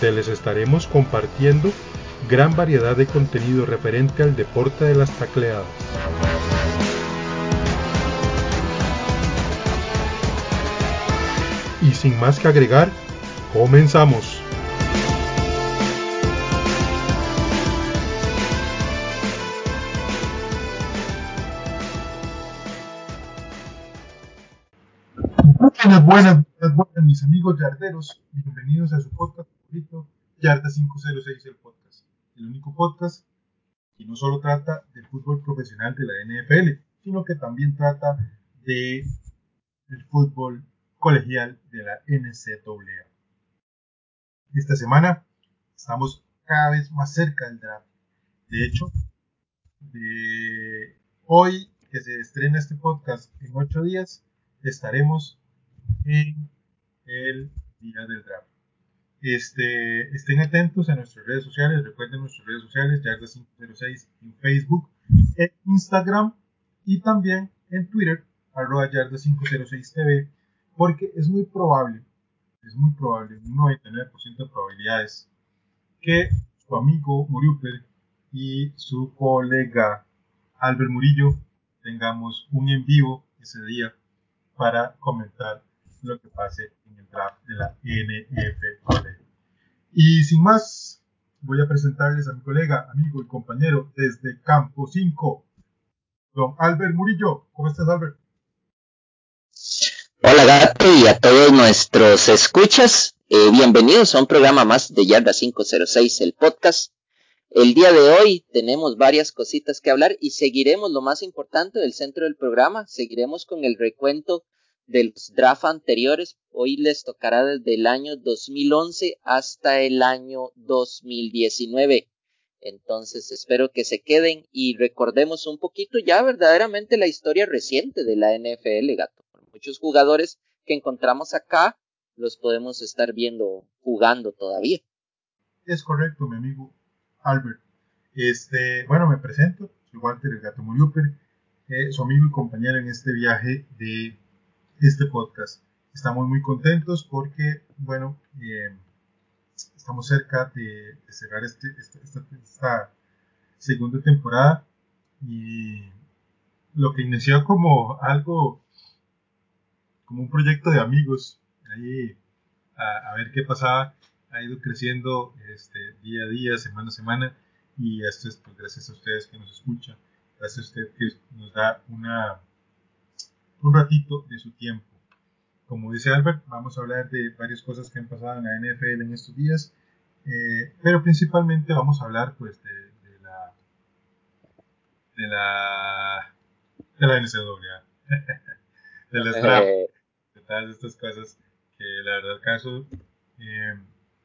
donde les estaremos compartiendo gran variedad de contenido referente al deporte de las tacleadas. Y sin más que agregar, comenzamos. Buenas, buenas, buenas, mis amigos yarderos. Bienvenidos a su podcast favorito, Yarda 506, el podcast. El único podcast que no solo trata del fútbol profesional de la NFL, sino que también trata de el fútbol colegial de la NCAA. Esta semana estamos cada vez más cerca del draft. De hecho, hoy que se estrena este podcast en ocho días, estaremos en el día del draft. Este, estén atentos a nuestras redes sociales, recuerden nuestras redes sociales, Yarda506 en Facebook, en Instagram y también en Twitter, arroba Yarda506TV, porque es muy probable, es muy probable, un 99% de probabilidades, que su amigo Muriuper y su colega Albert Murillo tengamos un en vivo ese día para comentar lo que pase Y sin más, voy a presentarles a mi colega, amigo y compañero desde Campo 5, don Albert Murillo. ¿Cómo estás, Albert? Hola, gato, y a todos nuestros escuchas. Eh, bienvenidos a un programa más de Yarda 506, el podcast. El día de hoy tenemos varias cositas que hablar y seguiremos lo más importante del centro del programa. Seguiremos con el recuento de los draft anteriores. Hoy les tocará desde el año 2011 hasta el año 2019. Entonces espero que se queden y recordemos un poquito ya verdaderamente la historia reciente de la NFL, gato. Muchos jugadores que encontramos acá los podemos estar viendo jugando todavía. Es correcto, mi amigo Albert. Este, bueno, me presento, soy Walter el Gato Muriuper, eh, su amigo y compañero en este viaje de este podcast. Estamos muy contentos porque, bueno, eh, estamos cerca de, cerrar este, esta, segunda temporada y lo que inició como algo, como un proyecto de amigos, ahí a, ver qué pasaba, ha ido creciendo este, día a día, semana a semana y esto es pues, gracias a ustedes que nos escuchan, gracias a usted que nos da una un ratito de su tiempo. Como dice Albert, vamos a hablar de varias cosas que han pasado en la NFL en estos días, eh, pero principalmente vamos a hablar pues de, la de la de la NCAA, de las de todas estas cosas que la verdad el caso eh,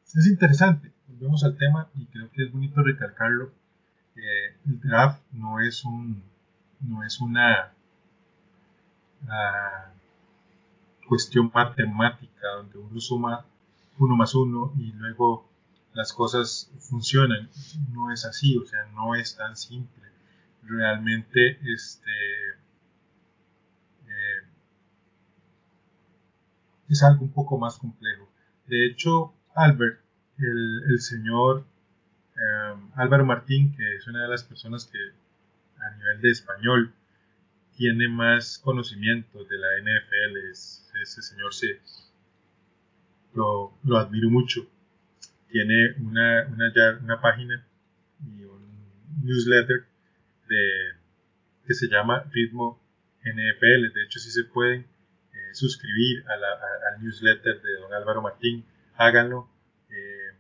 es interesante. Volvemos al tema y creo que es bonito recalcarlo. el draft no es un no es una cuestión matemática donde uno suma uno más uno y luego las cosas funcionan. No es así, o sea, no es tan simple. Realmente, este, eh, es algo un poco más complejo. De hecho, Albert, el, señor eh, Álvaro Martín, que es una de las personas que a nivel de español tiene más conocimiento de la NFL. ese señor se lo, admiro mucho. Tiene una, una, página y un newsletter de, que se llama Ritmo NFL. De hecho, si se pueden eh, suscribir a al newsletter de don Álvaro Martín, háganlo. Eh,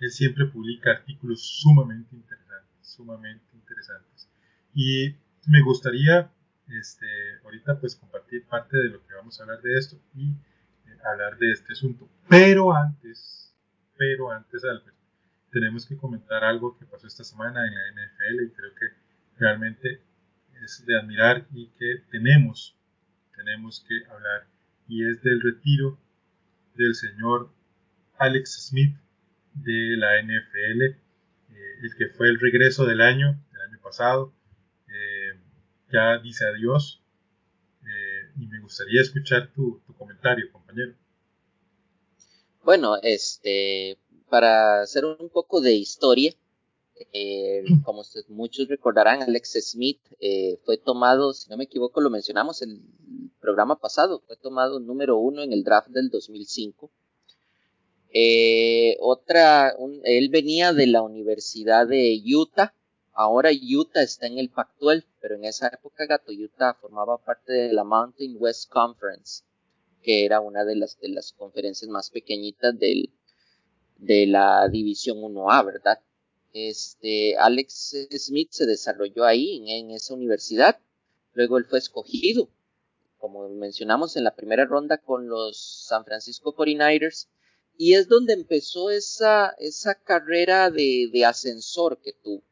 él siempre publica artículos sumamente interesantes, sumamente interesantes. Y me gustaría este, ahorita pues compartir parte de lo que vamos a hablar de esto y eh, hablar de este asunto. Pero antes, pero antes, Albert, tenemos que comentar algo que pasó esta semana en la NFL y creo que realmente es de admirar y que tenemos, tenemos que hablar. Y es del retiro del señor Alex Smith de la NFL, eh, el que fue el regreso del año, del año pasado. Ya dice adiós eh, y me gustaría escuchar tu, tu comentario, compañero. Bueno, este, para hacer un poco de historia, eh, como ustedes muchos recordarán, Alex Smith eh, fue tomado, si no me equivoco, lo mencionamos el programa pasado, fue tomado número uno en el draft del 2005. Eh, otra, él venía de la Universidad de Utah, ahora Utah está en el Pac-12, pero en esa época Gato Utah formaba parte de la Mountain West Conference, que era una de las, de las conferencias más pequeñitas del, de la División 1A, ¿verdad? Este, Alex Smith se desarrolló ahí, en, esa universidad. Luego él fue escogido, como mencionamos en la primera ronda, con los San Francisco 49ers. Y es donde empezó esa, esa carrera de, de ascensor que tuvo.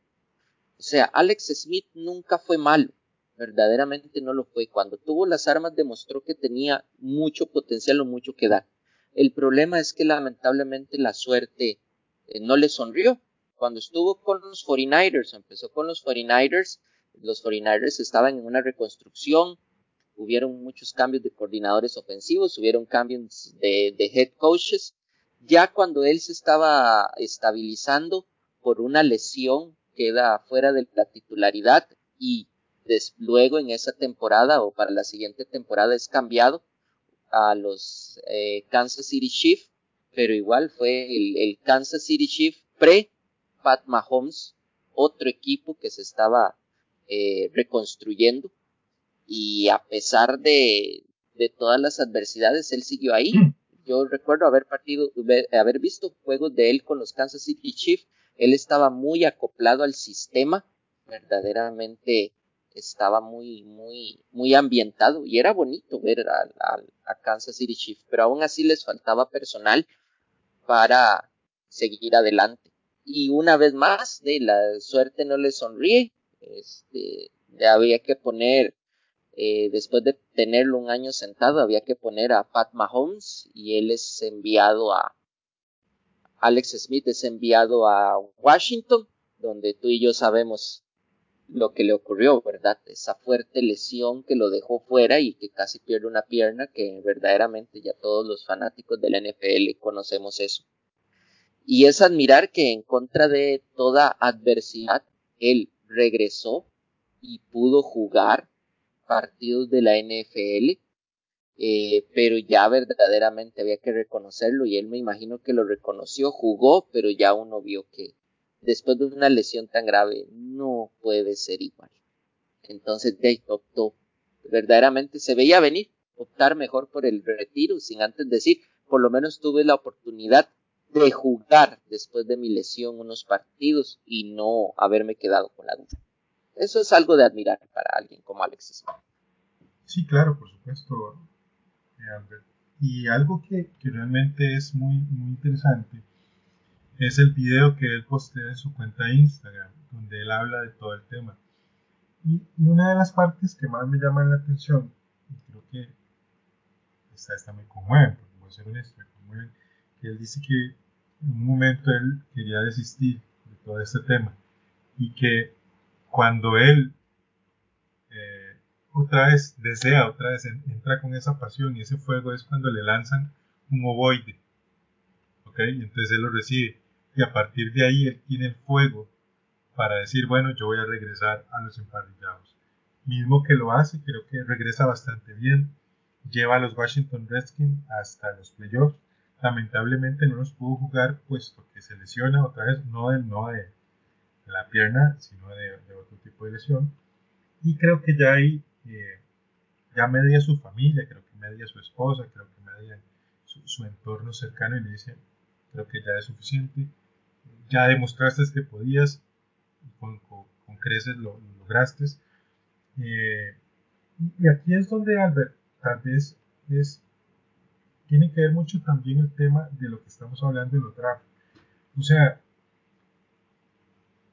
O sea, Alex Smith nunca fue malo verdaderamente no lo fue. Cuando tuvo las armas demostró que tenía mucho potencial o mucho que dar. El problema es que lamentablemente la suerte eh, no le sonrió. Cuando estuvo con los 49ers, empezó con los 49ers, los 49ers estaban en una reconstrucción, hubieron muchos cambios de coordinadores ofensivos, hubieron cambios de, head coaches. Ya cuando él se estaba estabilizando por una lesión, queda fuera de la titularidad y luego en esa temporada o para la siguiente temporada es cambiado a los eh, Kansas City Chiefs, pero igual fue el, Kansas City Chiefs pre Pat Mahomes, otro equipo que se estaba eh, reconstruyendo y a pesar de, de, todas las adversidades, él siguió ahí. Yo recuerdo haber partido, haber visto juegos de él con los Kansas City Chiefs. Él estaba muy acoplado al sistema, verdaderamente estaba muy, muy, muy ambientado y era bonito ver a, Kansas City Chiefs, pero aún así les faltaba personal para seguir adelante. Y una vez más, de la suerte no le sonríe, este, había que poner, eh, después de tenerlo un año sentado, había que poner a Pat Mahomes y él es enviado a, Alex Smith es enviado a Washington, donde tú y yo sabemos lo que le ocurrió, ¿verdad? Esa fuerte lesión que lo dejó fuera y que casi pierde una pierna, que verdaderamente ya todos los fanáticos de la NFL conocemos eso. Y es admirar que en contra de toda adversidad, él regresó y pudo jugar partidos de la NFL, eh, pero ya verdaderamente había que reconocerlo y él me imagino que lo reconoció, jugó, pero ya uno vio que después de una lesión tan grave, no puede ser igual. Entonces Dave optó, verdaderamente se veía venir, optar mejor por el retiro, sin antes decir, por lo menos tuve la oportunidad de jugar después de mi lesión unos partidos y no haberme quedado con la duda. Eso es algo de admirar para alguien como Alex Smith. Sí, claro, por supuesto, Y algo que, realmente es muy, muy interesante es el video que él postea en su cuenta de Instagram, donde él habla de todo el tema. Y, una de las partes que más me llama la atención, y creo que esta, esta me conmueve, porque voy a ser honesto, me que él dice que en un momento él quería desistir de todo este tema y que cuando él otra vez desea, otra vez entra con esa pasión y ese fuego es cuando le lanzan un ovoide. ¿Ok? Y entonces él lo recibe y a partir de ahí él tiene el fuego para decir, bueno, yo voy a regresar a los emparrillados. Mismo que lo hace, creo que regresa bastante bien, lleva a los Washington Redskins hasta los playoffs. Lamentablemente no los pudo jugar puesto que se lesiona otra vez, no de, no de, la pierna, sino de, otro tipo de lesión. Y creo que ya ahí, eh, ya media su familia, creo que media su esposa, creo que media su, su entorno cercano y le dice, creo que ya es suficiente ya demostraste que podías, con, con, creces lo, lograste. Eh, y aquí es donde Albert tal vez es tiene que ver mucho también el tema de lo que estamos hablando en los draft. O sea,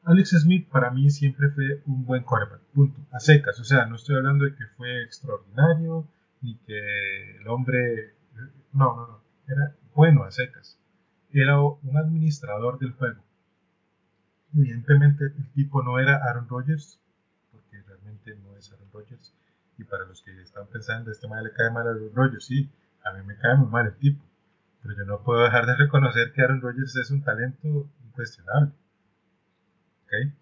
Alex Smith para mí siempre fue un buen quarterback, punto, a secas. O sea, no estoy hablando de que fue extraordinario, ni que el hombre, no, no, no, era bueno a secas. Era un administrador del juego. Evidentemente el tipo no era Aaron Rodgers, porque realmente no es Aaron Rodgers. Y para los que están pensando, este mal le cae mal a Aaron Rodgers, sí, a mí me cae muy mal el tipo. Pero yo no puedo dejar de reconocer que Aaron Rodgers es un talento incuestionable. ¿Ok?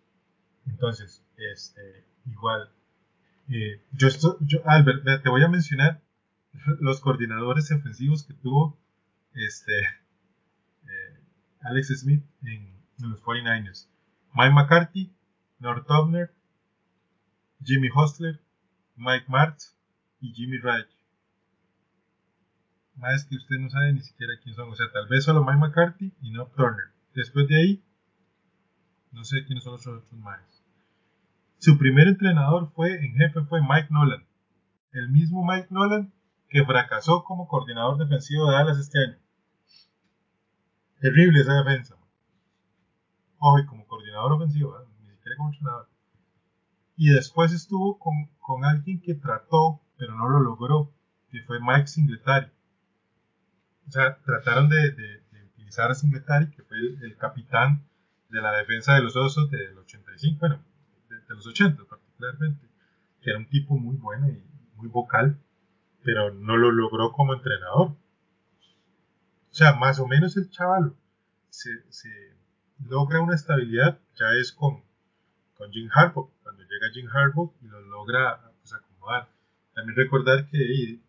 Entonces, este, igual, eh, yo, yo, Albert, te voy a mencionar los coordinadores ofensivos que tuvo este, eh, Alex Smith en, los 49ers. Mike McCarthy, Nord Tobner, Jimmy Hostler, Mike Martz y Jimmy Wright. Más que usted no sabe ni siquiera quién son. O sea, tal vez solo Mike McCarthy y Nord Turner. Después de ahí, no sé quiénes son los otros más. Su primer entrenador fue en jefe fue Mike Nolan. El mismo Mike Nolan que fracasó como coordinador defensivo de Dallas este año. Terrible esa defensa. Ojo, y como coordinador ofensivo, ¿eh? ni siquiera como entrenador. Y después estuvo con, alguien que trató, pero no lo logró, que fue Mike Singletary. O sea, trataron de, de, utilizar a Singletary, que fue el, capitán de la defensa de los Osos del 85, bueno, de, los 80 particularmente, que era un tipo muy bueno y muy vocal, pero no lo logró como entrenador. O sea, más o menos el chaval se, logra una estabilidad, ya es con, con Jim Harbaugh, cuando llega Jim Harbaugh y lo logra pues, acomodar. También recordar que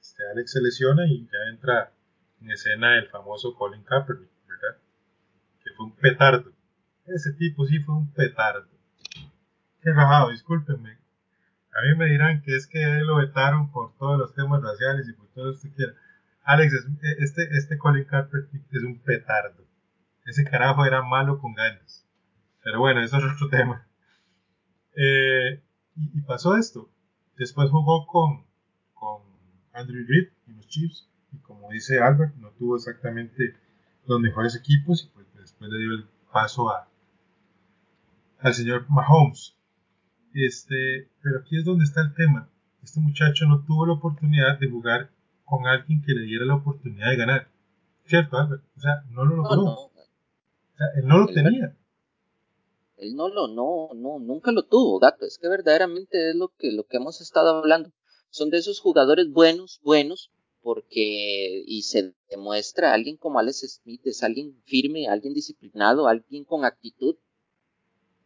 este Alex se lesiona y ya entra en escena el famoso Colin Kaepernick, un petardo. Ese tipo sí fue un petardo. Qué rajado, discúlpenme. A mí me dirán que es que lo vetaron por todos los temas raciales y por todo lo que quiera. Alex, este, este Colin Kaepernick es un petardo. Ese carajo era malo con ganas. Pero bueno, eso es otro tema. Eh, y, pasó esto. Después jugó con, con Andrew Reid y los Chiefs. Y como dice Albert, no tuvo exactamente los mejores equipos. Y pues después le dio el paso a, al señor Mahomes. Este, pero aquí es donde está el tema. Este muchacho no tuvo la oportunidad de jugar con alguien que le diera la oportunidad de ganar. ¿Cierto, Albert? O sea, no lo logró. O sea, él no lo tenía. Él no lo, no, no, nunca lo tuvo, gato. Es que verdaderamente es lo que, lo que hemos estado hablando. Son de esos jugadores buenos, buenos, porque, y se demuestra alguien como Alex Smith, es alguien firme, alguien disciplinado, alguien con actitud.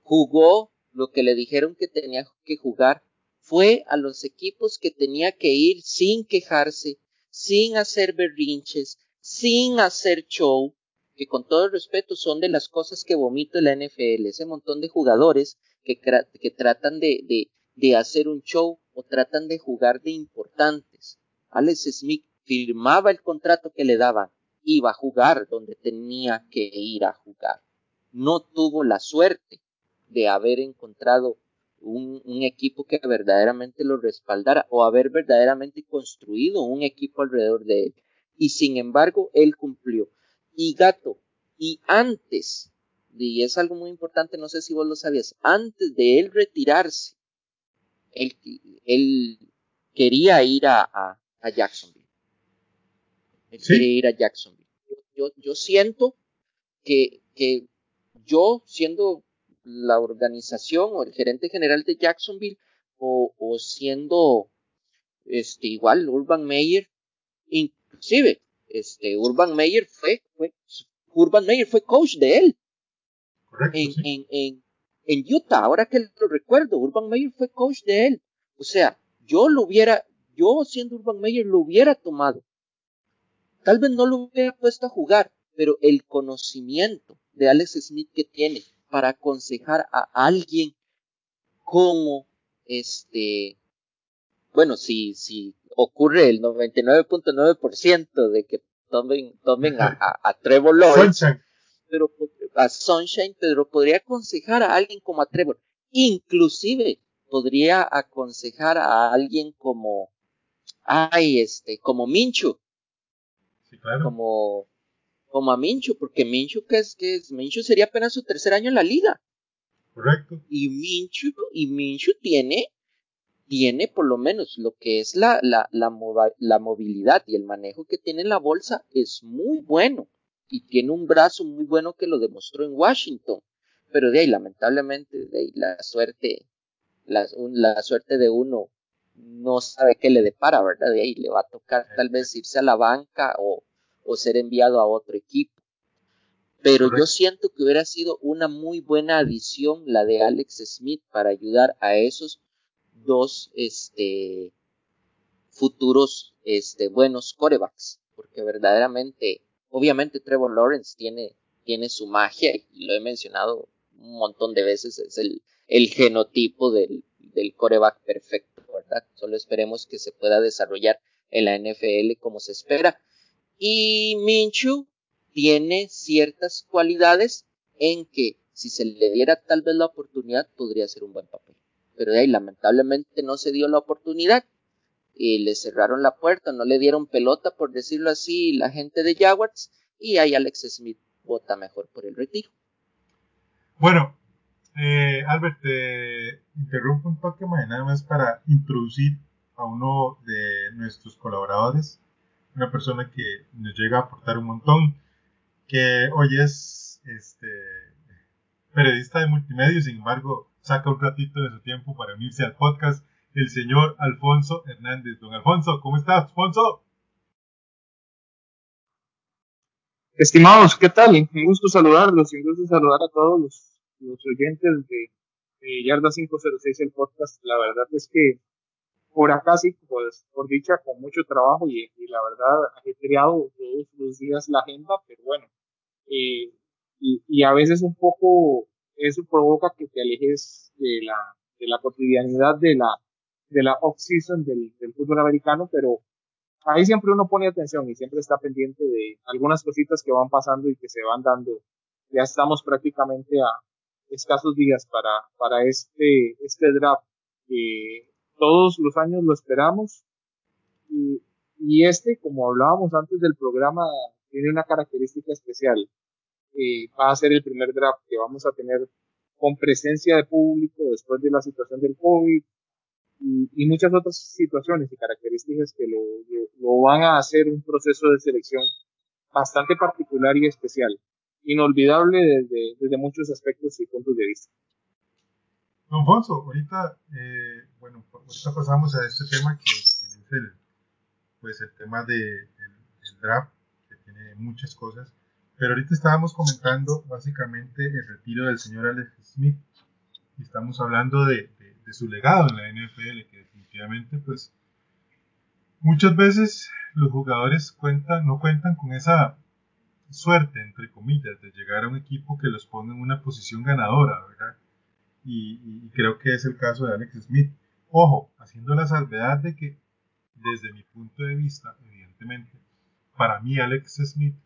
Jugó lo que le dijeron que tenía que jugar, fue a los equipos que tenía que ir sin quejarse, sin hacer berrinches, sin hacer show, que con todo el respeto son de las cosas que vomito en la NFL, ese montón de jugadores que, que tratan de, de, de hacer un show o tratan de jugar de importantes. Alex Smith firmaba el contrato que le daban, iba a jugar donde tenía que ir a jugar. No tuvo la suerte de haber encontrado un, equipo que verdaderamente lo respaldara o haber verdaderamente construido un equipo alrededor de él. Y sin embargo, él cumplió. Y gato, y antes, y es algo muy importante, no sé si vos lo sabías, antes de él retirarse, él, él quería ir a, a, Jacksonville. Él quería ir a Jacksonville. Yo, yo siento que, que yo, siendo la organización o el gerente general de Jacksonville o, o siendo este igual Urban Meyer inclusive este Urban Meyer fue, fue Urban Meyer fue coach de él en, en, en, en, Utah ahora que lo recuerdo Urban Meyer fue coach de él o sea yo lo hubiera yo siendo Urban Meyer lo hubiera tomado. Tal vez no lo hubiera puesto a jugar pero el conocimiento de Alex Smith que tiene para aconsejar a alguien como este, bueno, si, si ocurre el 99.9% de que tomen, tomen a, a, Trevor Lawrence, pero a Sunshine, pero podría aconsejar a alguien como a Trevor, inclusive podría aconsejar a alguien como, ay, este, como Minchu, como, como a Mincho, porque Mincho, que es, que es, Mincho sería apenas su tercer año en la liga. Correcto. Y Mincho, y Mincho tiene, tiene por lo menos lo que es la, la, la, la movilidad y el manejo que tiene en la bolsa es muy bueno. Y tiene un brazo muy bueno que lo demostró en Washington. Pero de ahí, lamentablemente, de ahí, la suerte, la, la suerte de uno no sabe qué le depara, ¿verdad? De ahí le va a tocar tal vez irse a la banca o, o ser enviado a otro equipo. Pero yo siento que hubiera sido una muy buena adición la de Alex Smith para ayudar a esos dos este, futuros este, buenos corebacks. Porque verdaderamente, obviamente Trevor Lawrence tiene, tiene su magia y lo he mencionado un montón de veces, es el, el genotipo del, del coreback perfecto, Solo esperemos que se pueda desarrollar en la NFL como se espera. Y Minchu tiene ciertas cualidades en que si se le diera tal vez la oportunidad podría ser un buen papel. Pero de ahí lamentablemente no se dio la oportunidad y le cerraron la puerta, no le dieron pelota por decirlo así la gente de Jaguars y ahí Alex Smith vota mejor por el retiro. Bueno, eh, Albert, te interrumpo un toque más nada más para introducir a uno de nuestros colaboradores, una persona que nos llega a aportar un montón, que hoy es este, periodista de multimedia, sin embargo, saca un ratito de su tiempo para unirse al podcast, el señor Alfonso Hernández. Don Alfonso, ¿cómo estás, Alfonso? Estimados, ¿qué tal? Un gusto saludarlos, un gusto saludar a todos los los oyentes de, Yarda 506, el podcast, la verdad es que por acá sí, pues por dicha, con mucho trabajo y, la verdad he creado todos los días la agenda, pero bueno, eh, y, a veces un poco eso provoca que te alejes de la, de la cotidianidad de la, de la off-season del, del fútbol americano, pero ahí siempre uno pone atención y siempre está pendiente de algunas cositas que van pasando y que se van dando. Ya estamos prácticamente a, escasos días para, para este, este draft. que todos los años lo esperamos y, y, este, como hablábamos antes del programa, tiene una característica especial. Eh, va a ser el primer draft que vamos a tener con presencia de público después de la situación del COVID y muchas otras situaciones y características que lo, lo van a hacer un proceso de selección bastante particular y especial inolvidable desde, desde muchos aspectos y puntos de vista. Don Alfonso, ahorita, eh, bueno, ahorita pasamos a este tema que, es el, pues el tema de, del, draft, que tiene muchas cosas, pero ahorita estábamos comentando básicamente el retiro del señor Alex Smith y estamos hablando de, de, de su legado en la NFL, que definitivamente pues muchas veces los jugadores cuentan, no cuentan con esa suerte, entre comillas, de llegar a un equipo que los pone en una posición ganadora, ¿verdad? Y, creo que es el caso de Alex Smith. Ojo, haciendo la salvedad de que, desde mi punto de vista, evidentemente, para mí Alex Smith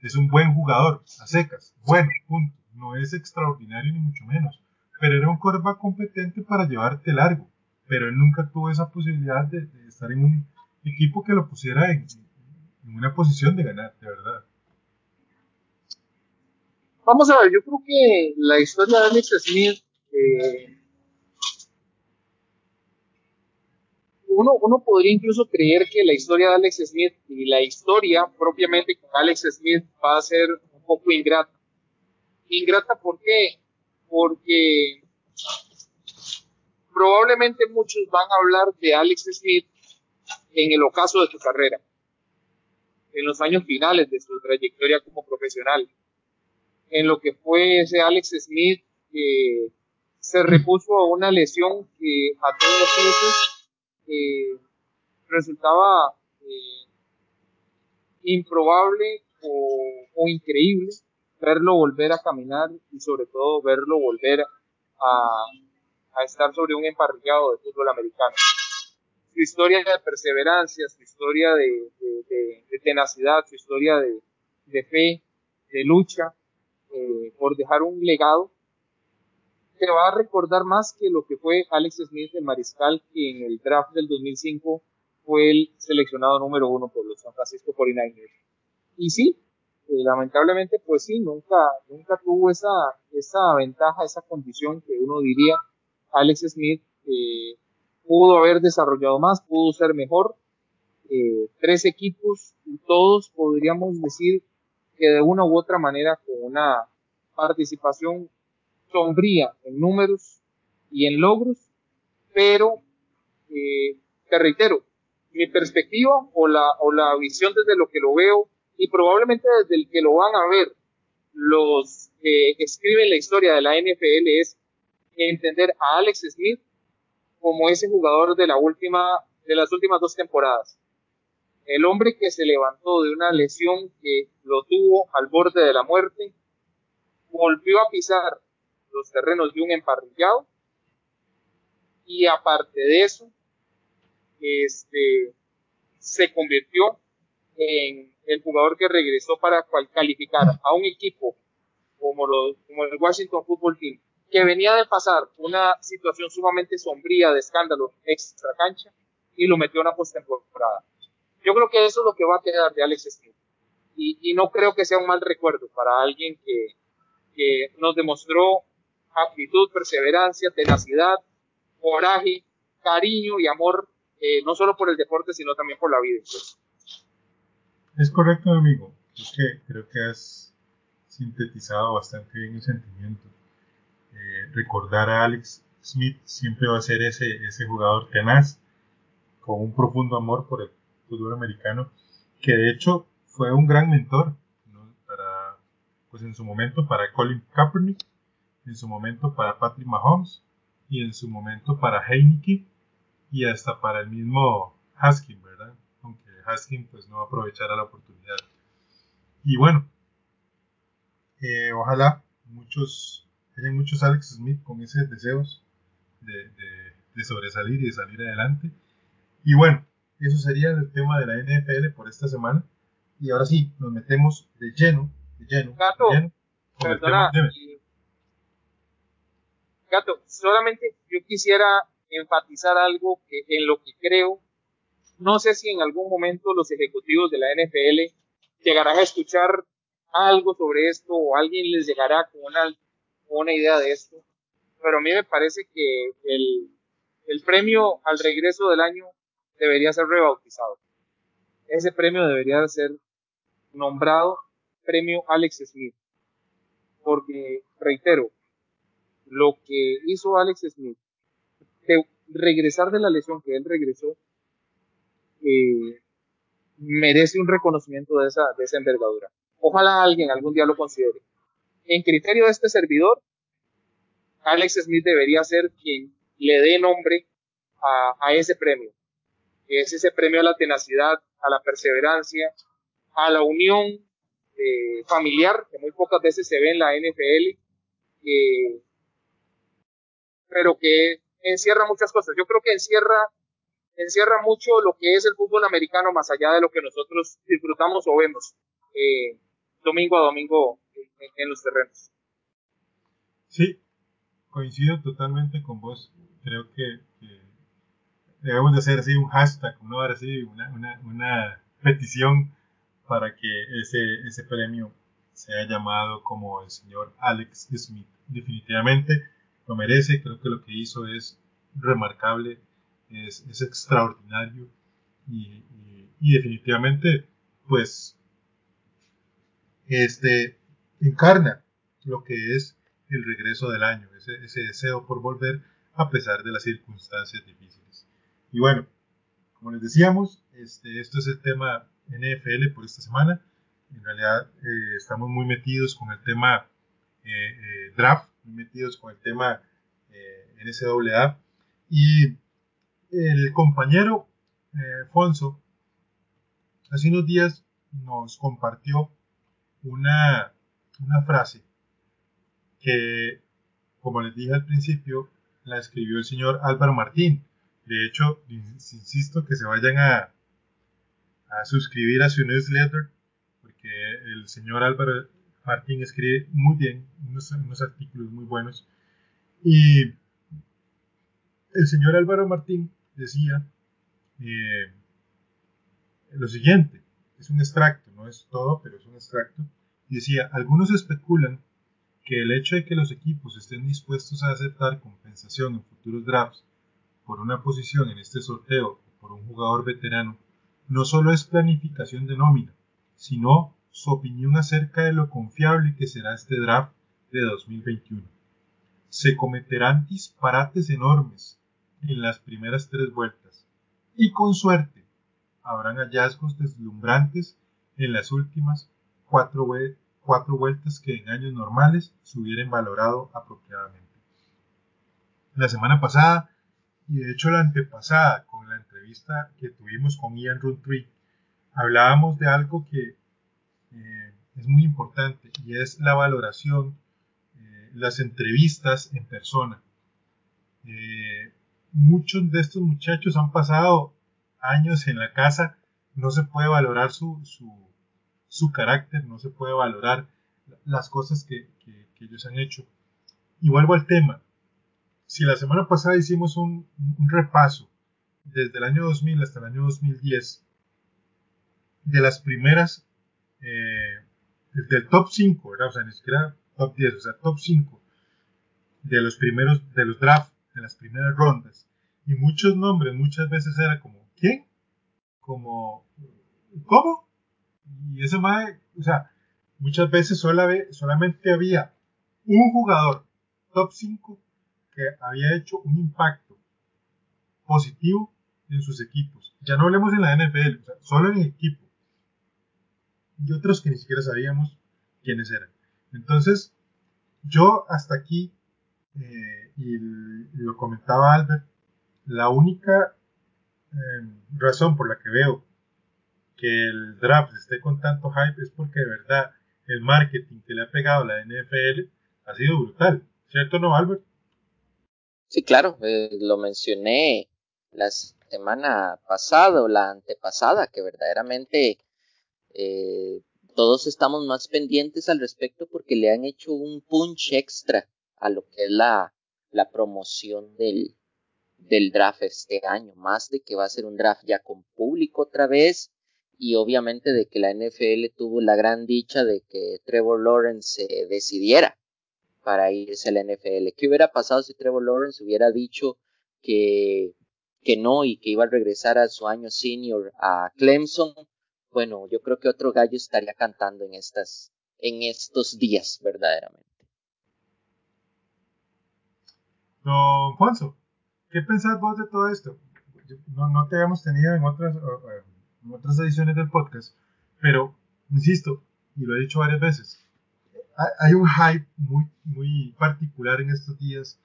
es un buen jugador, a secas, bueno, punto. No es extraordinario ni mucho menos, pero era un quarterback competente para llevarte largo. Pero él nunca tuvo esa posibilidad de, estar en un equipo que lo pusiera en, una posición de ganar, verdad. Vamos a ver, yo creo que la historia de Alex Smith, eh, uno, uno podría incluso creer que la historia de Alex Smith y la historia propiamente con Alex Smith va a ser un poco ingrata. Ingrata, ¿por qué? Porque probablemente muchos van a hablar de Alex Smith en el ocaso de su carrera, en los años finales de su trayectoria como profesional en lo que fue ese Alex Smith que se repuso a una lesión que a todos esos eh, resultaba eh, improbable o, increíble verlo volver a caminar y sobre todo verlo volver a, estar sobre un emparrillado de fútbol americano. Su historia de perseverancia, su historia de, tenacidad, su historia de fe, de lucha, eh, por dejar un legado que va a recordar más que lo que fue Alex Smith, el mariscal, que en el draft del 2005 fue el seleccionado número uno por los San Francisco 49ers. y sí, eh, lamentablemente, pues sí, nunca, nunca tuvo esa, esa ventaja, esa condición que uno diría, Alex Smith eh, pudo haber desarrollado más, pudo ser mejor. Eh, tres equipos todos podríamos decir que de una u otra manera con una participación sombría en números y en logros, pero te reitero, mi perspectiva o la, o la visión desde lo que lo veo y probablemente desde el que lo van a ver los que escriben la historia de la NFL es entender a Alex Smith como ese jugador de la última de las últimas dos temporadas. El hombre que se levantó de una lesión que lo tuvo al borde de la muerte, volvió a pisar los terrenos de un emparrillado y aparte de eso, este, se convirtió en el jugador que regresó para calificar a un equipo como, como el Washington Football Team, que venía de pasar una situación sumamente sombría de escándalo extra cancha y lo metió en una postemporada. Yo creo que eso es lo que va a quedar de Alex Smith. Y, no creo que sea un mal recuerdo para alguien que, nos demostró actitud, perseverancia, tenacidad, coraje, cariño y amor, eh, no solo por el deporte, sino también por la vida. Es correcto, amigo. Creo que has sintetizado bastante bien el sentimiento. Eh, recordar a Alex Smith siempre va a ser ese, ese jugador tenaz, con un profundo amor por el fútbol americano, que de hecho fue un gran mentor para, pues en su momento para Colin Kaepernick, en su momento para Patrick Mahomes y en su momento para Heineke y hasta para el mismo Haskins, ¿verdad? Haskins pues no aprovechara la oportunidad. Y bueno, eh, ojalá muchos, hayan muchos Alex Smith con esos deseos de, sobresalir y de salir adelante. Y bueno, eso sería el tema de la NFL por esta semana. Y ahora sí, nos metemos de lleno, de lleno, Gato, de lleno Gato, solamente yo quisiera enfatizar algo que en lo que creo no sé si en algún momento los ejecutivos de la NFL llegarán a escuchar algo sobre esto o alguien les llegará con una, una idea de esto, pero a mí me parece que el, el premio al regreso del año debería ser rebautizado. Ese premio debería ser nombrado Premio Alex Smith. Porque, reitero, lo que hizo Alex Smith, de regresar de la lesión que él regresó, eh, merece un reconocimiento de esa, de esa envergadura. Ojalá alguien algún día lo considere. En criterio de este servidor, Alex Smith debería ser quien le dé nombre a, a ese premio. Es ese premio a la tenacidad, a la perseverancia, a la unión eh, familiar, que muy pocas veces se ve en la NFL, pero que encierra muchas cosas. Yo creo que encierra encierra mucho lo que es el fútbol americano más allá de lo que nosotros disfrutamos o vemos eh, domingo a domingo en, los terrenos. Sí, coincido totalmente con vos. Creo que, debemos de hacer así un hashtag, una, una, una petición para que ese, ese premio sea llamado como el señor Alex Smith. Definitivamente lo merece, creo que lo que hizo es remarcable es, extraordinario y, definitivamente pues este encarna lo que es el regreso del año, ese, deseo por volver a pesar de las circunstancias difíciles. Y bueno, como les decíamos, este, esto es el tema NFL por esta semana. En realidad eh, estamos muy metidos con el tema eh, eh, draft, muy metidos con el tema NCAA y el compañero Fonso hace unos días nos compartió una, una frase que, como les dije al principio, la escribió el señor Álvaro Martín. De hecho, insisto que se vayan a, suscribir a su newsletter, porque el señor Álvaro Martín escribe muy bien, unos, artículos muy buenos. Y el señor Álvaro Martín decía eh, lo siguiente, es un extracto, no es todo, pero es un extracto, decía, algunos especulan que el hecho de que los equipos estén dispuestos a aceptar compensación en futuros drafts por una posición en este sorteo por un jugador veterano, no solo es planificación de nómina, sino su opinión acerca de lo confiable que será este draft de 2021. Se cometerán disparates enormes en las primeras tres vueltas y con suerte habrán hallazgos deslumbrantes en las últimas cuatro, cuatro vueltas que en años normales se hubieran valorado apropiadamente. La semana pasada y de hecho la antepasada con la entrevista que tuvimos con Ian Runtree hablábamos de algo que eh, es muy importante y es la valoración, eh, las entrevistas en persona. Eh, muchos de estos muchachos han pasado años en la casa, no se puede valorar su, su, carácter, no se puede valorar las cosas que, que, ellos han hecho. Y vuelvo al tema. Si la semana pasada hicimos un, un repaso desde el año 2000 hasta el año 2010 de las primeras eh, del top 5, O sea, ni siquiera top 10, o sea, top 5 de los primeros, de los drafts, de las primeras rondas. Y muchos nombres muchas veces era como, ¿quién? Como, ¿cómo? Y ese mae, o sea, muchas veces solamente había un jugador top 5 que había hecho un impacto positivo en sus equipos. Ya no hablemos en la NFL, solo en el equipo y otros que ni siquiera sabíamos quiénes eran. Entonces, yo hasta aquí, eh, y lo comentaba Albert, la única em, razón por la que veo que el draft esté con tanto hype es porque de verdad el marketing que le ha pegado la NFL ha sido brutal, ¿cierto no, Albert? Sí, claro, eh, lo mencioné la semana pasada o la antepasada, que verdaderamente eh, todos estamos más pendientes al respecto porque le han hecho un punch extra a lo que es la, la promoción del, del draft este año, más de que va a ser un draft ya con público otra vez y obviamente de que la NFL tuvo la gran dicha de que Trevor Lawrence se decidiera para irse a la NFL. ¿Qué hubiera pasado si Trevor Lawrence hubiera dicho que, que no y que iba a regresar a su año senior a Clemson? bueno, yo creo que otro gallo estaría cantando en estas, en estos días, verdaderamente. Don Fonso, ¿qué pensás vos de todo esto? No, no te habíamos tenido en otras, en otras ediciones del podcast, pero insisto, y lo he dicho varias veces, hay un hype muy, muy particular en estos días,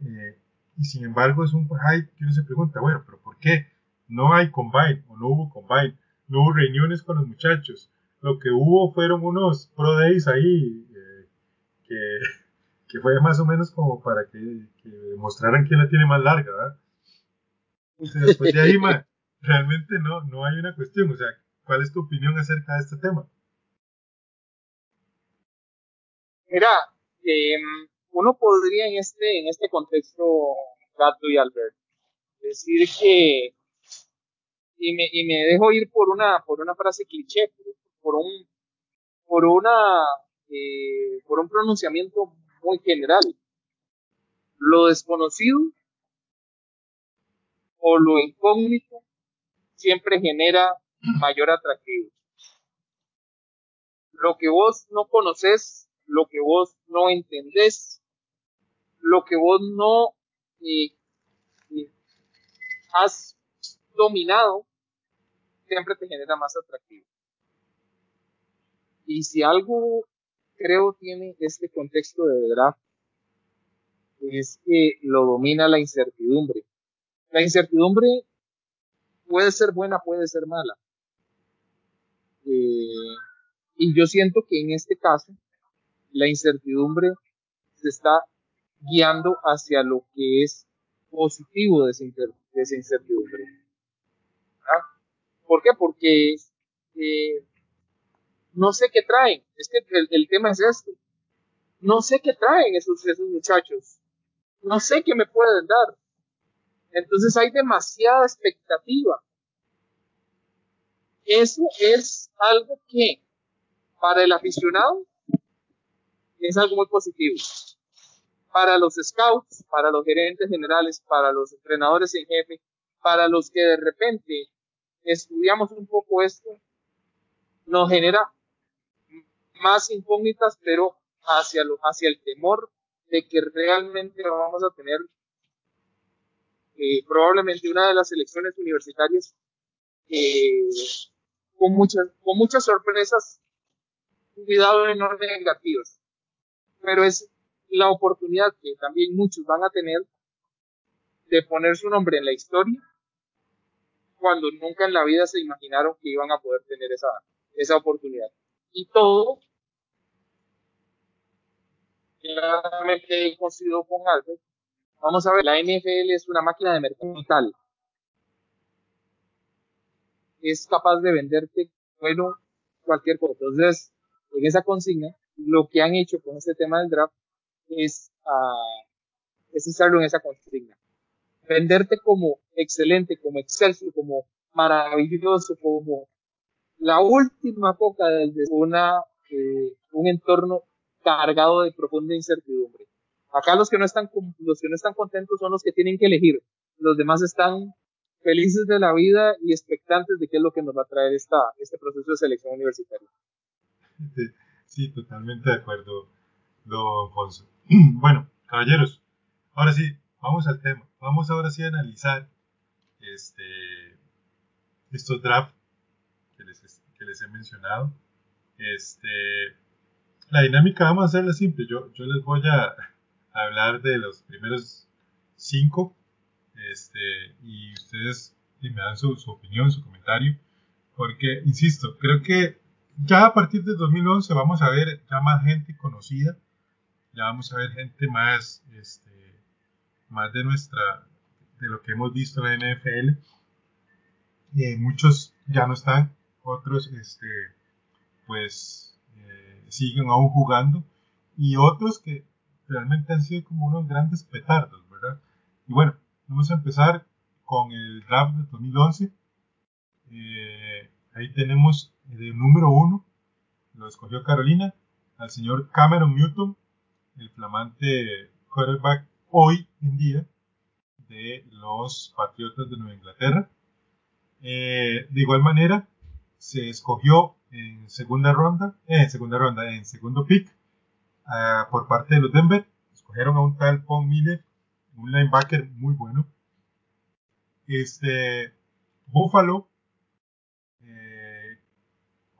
eh, y sin embargo es un hype que uno se pregunta, bueno, pero ¿por qué? No hay combine o no hubo combine no hubo reuniones con los muchachos. Lo que hubo fueron unos pro days ahí eh, que, fue más o menos como para que, demostraran quién la tiene más larga, ¿verdad? después de ahí, realmente no, no hay una cuestión. O sea, ¿cuál es tu opinión acerca de este tema? Mira, em, uno podría en este, en este contexto, Gato y Albert, decir que y me, y me dejo ir por una, por una frase cliché, por, un, por, una, eh, por un pronunciamiento muy general. Lo desconocido o lo incógnito siempre genera mayor atractivo. Lo que vos no conoces, lo que vos no entendés, lo que vos no eh, eh, has dominado, siempre te genera más atractivo. Y si algo creo tiene este contexto de draft, es que lo domina la incertidumbre. La incertidumbre puede ser buena, puede ser mala. Eh, y yo siento que en este caso, la incertidumbre se está guiando hacia lo que es positivo de esa incertidumbre. ¿Por qué? Porque eh, no sé qué traen. Es que el, tema es esto. No sé qué traen esos, esos muchachos. No sé qué me pueden dar. Entonces hay demasiada expectativa eso es algo que para el aficionado es algo muy positivo. Para los scouts, para los gerentes generales, para los entrenadores en jefe, para los que de repente estudiamos un poco esto, nos genera más incógnitas, pero hacia, lo, hacia el temor de que realmente vamos a tener eh, probablemente una de las elecciones universitarias eh, con, muchas, con muchas sorpresas, cuidado de no negativas, pero es la oportunidad que también muchos van a tener de poner su nombre en la historia cuando nunca en la vida se imaginaron que iban a poder tener esa, esa oportunidad. Y todo claramente coincido con Albert. Vamos a ver, la NFL es una máquina de mercado total. Es capaz de venderte, bueno, cualquier cosa. Entonces, en esa consigna, lo que han hecho con este tema del draft es, uh, es usarlo en esa consigna. Venderte como excelente, como excelso, como maravilloso, como la última coca de una, eh, un entorno cargado de profunda incertidumbre. Acá los que no están los que no están contentos son los que tienen que elegir. Los demás están felices de la vida y expectantes de qué es lo que nos va a traer esta, este proceso de selección universitaria. Sí, totalmente de acuerdo, don Alfonso. Bueno, caballeros, ahora sí, vamos al tema. Vamos ahora sí a analizar este, estos drafts que les, que les he mencionado. Este, la dinámica vamos a hacerla simple. Yo, yo les voy a hablar de los primeros cinco este, y ustedes me dan su, opinión, su comentario. Porque, insisto, creo que ya a partir de 2011 vamos a ver ya más gente conocida, ya vamos a ver gente más, este, más de nuestra, de lo que hemos visto en la NFL. Eh, muchos ya no están, otros, este, pues siguen aún jugando y otros que realmente han sido como unos grandes petardos, ¿verdad? Y bueno, vamos a empezar con el draft de 2011. Eh, ahí tenemos el número uno, lo escogió Carolina, al señor Cameron Newton, el flamante quarterback hoy en día de los Patriotas de Nueva Inglaterra. Eh, de igual manera, se escogió en segunda ronda, eh, en segunda ronda, en segundo pick uh, por parte de los Denver. Escogieron a un tal Paul Miller, un linebacker muy bueno. Este Buffalo eh,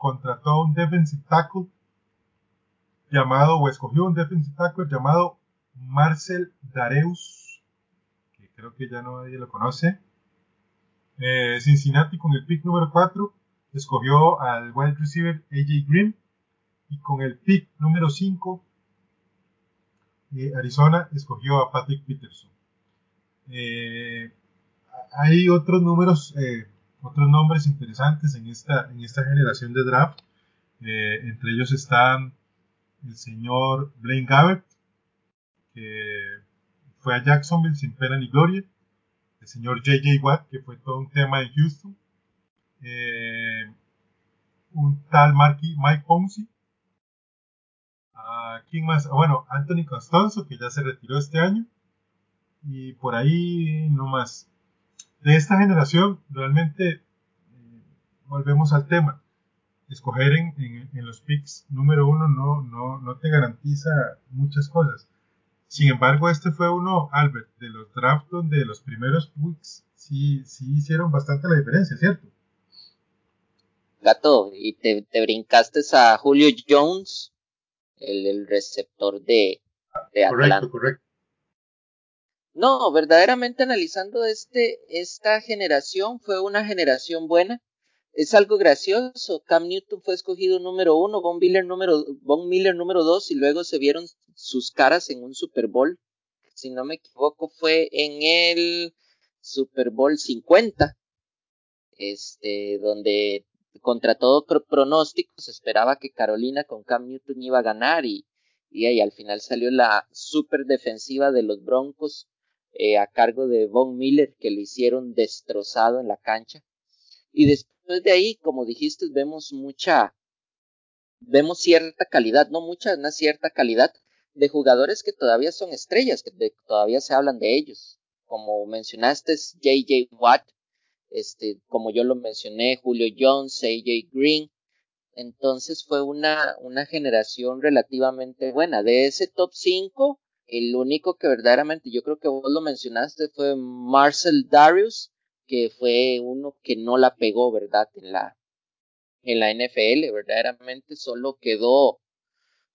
contrató a un defensive tackle llamado, o escogió un defensive tackle llamado Marcel Dareus, que creo que ya nadie lo conoce. Eh, Cincinnati con el pick número 4 escogió al wide receiver AJ Green y con el pick número 5 eh, Arizona escogió a Patrick Peterson. Eh, hay otros números, otros nombres interesantes en esta, en esta generación de draft. entre ellos están el señor Blaine Gabbert, que fue a Jacksonville sin pena ni gloria. El señor J.J. Watt, que fue todo un tema en Houston. Eh, un tal Mike Ponzi. Ah, ¿Quién más? Ah, bueno, Anthony Costanzo, que ya se retiró este año. Y por ahí no más. De esta generación, realmente eh, volvemos al tema. Escoger en, en, los picks número uno no, no, no te garantiza muchas cosas. Sin embargo, este fue uno, Albert, de los drafts donde los primeros picks sí, sí hicieron bastante la diferencia, ¿cierto? Gato, y te, brincaste a Julio Jones, el, receptor de, de Atlanta. Correcto, correcto. No, verdaderamente analizando este, esta generación, fue una generación buena. Es algo gracioso. Cam Newton fue escogido número uno, Von Miller número, Von Miller número dos, y luego se vieron sus caras en un Super Bowl. Si no me equivoco, fue en el Super Bowl 50. Este, donde contra todo pronóstico se esperaba que Carolina con Cam Newton iba a ganar y, y al final salió la super defensiva de los Broncos eh, a cargo de Von Miller que lo hicieron destrozado en la cancha. Y después de ahí, como dijiste, vemos mucha, vemos cierta calidad, no mucha, una cierta calidad de jugadores que todavía son estrellas, que todavía se hablan de ellos. Como mencionaste, JJ Watt, este, como yo lo mencioné, Julio Jones, AJ Green. Entonces fue una, una generación relativamente buena. De ese top 5, el único que verdaderamente yo creo que vos lo mencionaste fue Marcel Darius, que fue uno que no la pegó, ¿verdad? En la, en la NFL, verdaderamente solo quedó,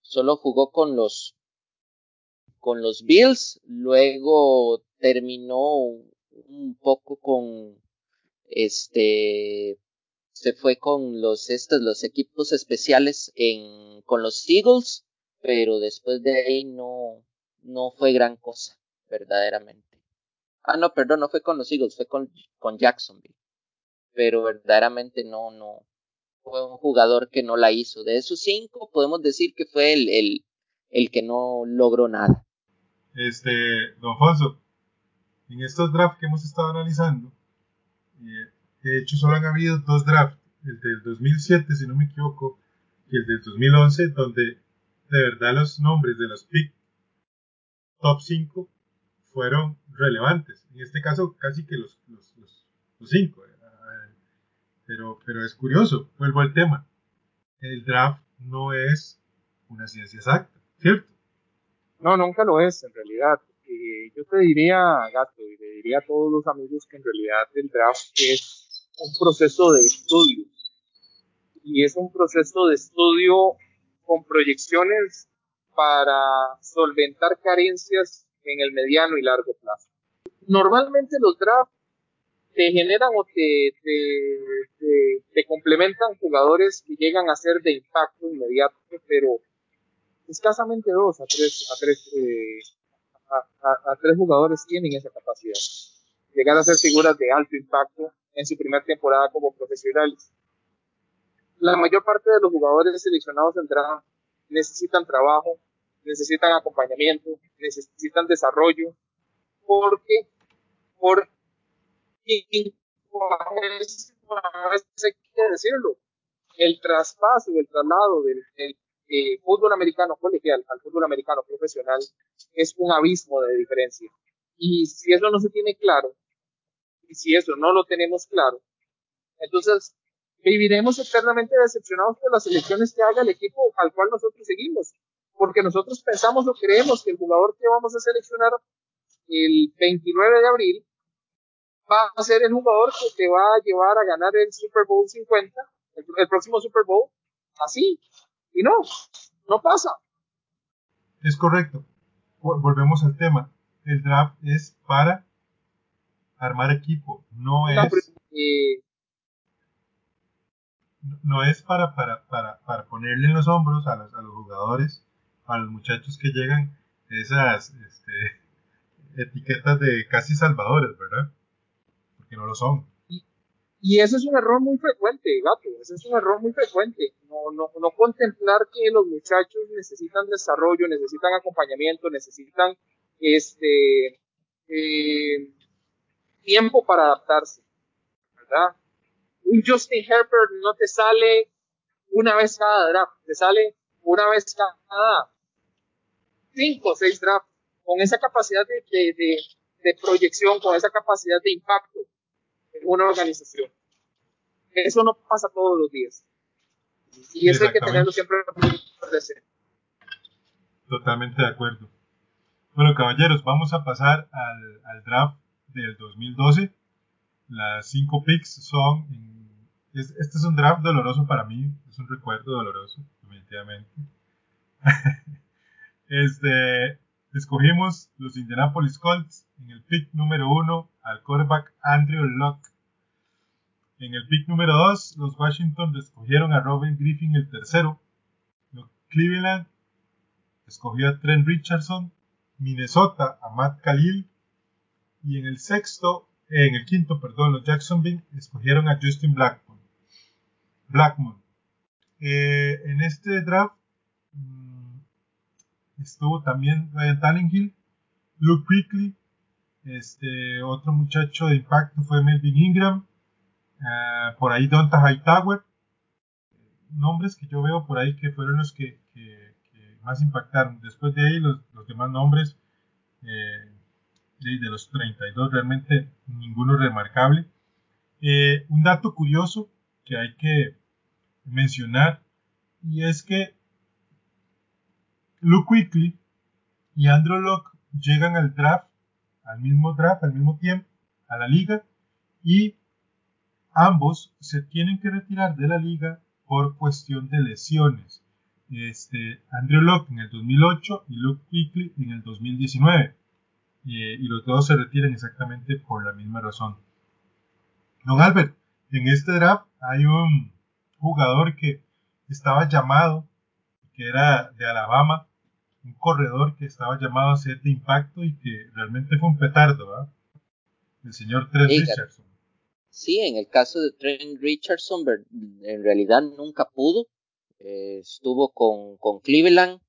solo jugó con los, con los Bills, luego terminó un poco con, este, se fue con los, estos, los equipos especiales en, con los Eagles, pero después de ahí no, no fue gran cosa, verdaderamente. Ah, no, perdón, no fue con los Eagles, fue con, con Jacksonville. Pero verdaderamente no, no, fue un jugador que no la hizo. De esos cinco, podemos decir que fue el, el, el que no logró nada. Este, don Alfonso, en estos drafts que hemos estado analizando, eh, de hecho solo han habido dos drafts, el del 2007, si no me equivoco, y el del 2011, donde de verdad los nombres de los pick top 5 fueron relevantes. En este caso, casi que los, los, cinco. Eh, pero, pero es curioso, vuelvo al tema. El draft no es una ciencia exacta, ¿cierto? No, nunca lo es, en realidad. yo te diría, Gato, y le diría a todos los amigos que en realidad el draft es un proceso de estudio. Y es un proceso de estudio con proyecciones para solventar carencias en el mediano y largo plazo. Normalmente los drafts te generan o te, te, complementan jugadores que llegan a ser de impacto inmediato, pero escasamente dos a tres, a tres, eh, a, tres jugadores tienen esa capacidad. Llegar a ser figuras de alto impacto en su primera temporada como profesionales. La mayor parte de los jugadores seleccionados en draft necesitan trabajo, necesitan acompañamiento, necesitan desarrollo, porque por hay que decirlo, el traspaso, el traslado del, eh, fútbol americano colegial al fútbol americano profesional es un abismo de diferencia. Y si eso no se tiene claro, y si eso no lo tenemos claro, entonces viviremos eternamente decepcionados por las elecciones que haga el equipo al cual nosotros seguimos porque nosotros pensamos o creemos que el jugador que vamos a seleccionar el 29 de abril va a ser el jugador que te va a llevar a ganar el Super Bowl 50, el, próximo Super Bowl, así. Y no, no pasa. Es correcto. Volvemos al tema. El draft es para armar equipo, no es... Eh, no es para, para, para, para ponerle en los hombros a los, a los jugadores a los muchachos que llegan esas este, etiquetas de casi salvadores, ¿verdad? Porque no lo son. Y, y, ese es un error muy frecuente, gato, ese es un error muy frecuente. No, no, no contemplar que los muchachos necesitan desarrollo, necesitan acompañamiento, necesitan este eh, tiempo para adaptarse, ¿verdad? Un Justin Herbert no te sale una vez cada draft, te sale una vez cada cinco o seis drafts, con esa capacidad de, de, de, proyección, con esa capacidad de impacto en una organización. Eso no pasa todos los días. Y eso hay que tenerlo siempre presente. Totalmente de acuerdo. Bueno, caballeros, vamos a pasar al, al draft del 2012. Las cinco picks son. este es un draft doloroso para mí, es un recuerdo doloroso, definitivamente. Este, escogimos los Indianapolis Colts en el pick número uno al quarterback Andrew Locke. En el pick número dos, los Washington escogieron a Robin Griffin el tercero. Cleveland escogió a Trent Richardson. Minnesota a Matt Khalil. Y en el sexto, en el quinto, perdón, los Jacksonville escogieron a Justin Blackmon. Blackmon. Eh, en este draft estuvo también Ryan Tannehill, Luke Quickly, este, otro muchacho de impacto fue Melvin Ingram, Ah, por ahí Donta Hightower. Nombres que yo veo por ahí que fueron los que, más impactaron. Después de ahí, los, los demás nombres eh, de, los 32, realmente ninguno remarcable. Eh, un dato curioso que hay que mencionar y es que Luke Quickly y Andrew Locke llegan al draft, al mismo draft, al mismo tiempo, a la liga y ambos se tienen que retirar de la liga por cuestión de lesiones. Este, Andrew Locke en el 2008 y Luke Quickly en el 2019. Eh, y los dos se retiran exactamente por la misma razón. Don Albert, en este draft hay un jugador que estaba llamado, que era de Alabama, un corredor que estaba llamado a ser de impacto y que realmente fue un petardo, ¿verdad? El señor Trent. Richardson. Sí, en el caso de Trent Richardson, en realidad nunca pudo. Eh, estuvo con, con Cleveland,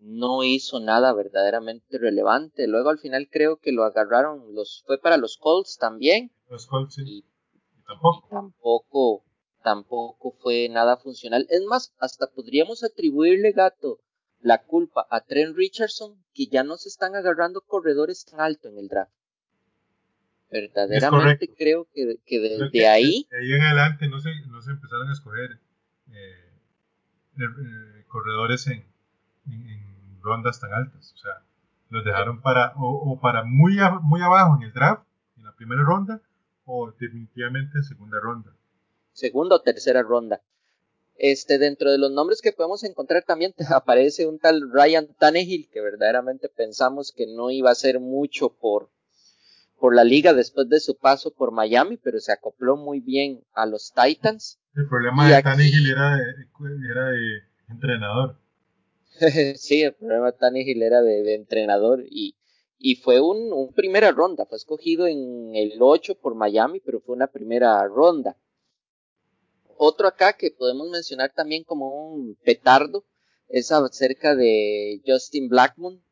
no hizo nada verdaderamente relevante. Luego al final creo que lo agarraron, los fue para los Colts también Los Colts, sí, y y tampoco. tampoco tampoco fue nada funcional. Es más, hasta podríamos atribuirle gato la culpa a Trent Richardson que ya no se están agarrando corredores tan alto en el draft. Verdaderamente creo que, que desde que ahí De ahí en adelante no se, no se empezaron a escoger eh, eh, eh, corredores en, en- en rondas tan altas. O sea, los dejaron para o, o para muy, a- muy abajo en el draft, en la primera ronda, o definitivamente en segunda ronda. segunda o tercera ronda. Este, dentro de los nombres que podemos encontrar también te aparece un tal Ryan Tannehill, que verdaderamente pensamos que no iba a hacer mucho por, por la liga después de su paso por Miami, pero se acopló muy bien a los Titans. El problema Y de aquí- Tannehill era de, era de entrenador. sí, el problema de Tannehill era de, de entrenador y, y fue un, un primera ronda, fue escogido en el 8 por Miami, pero fue una primera ronda. Otro acá que podemos mencionar también como un petardo es acerca de Justin Blackmon,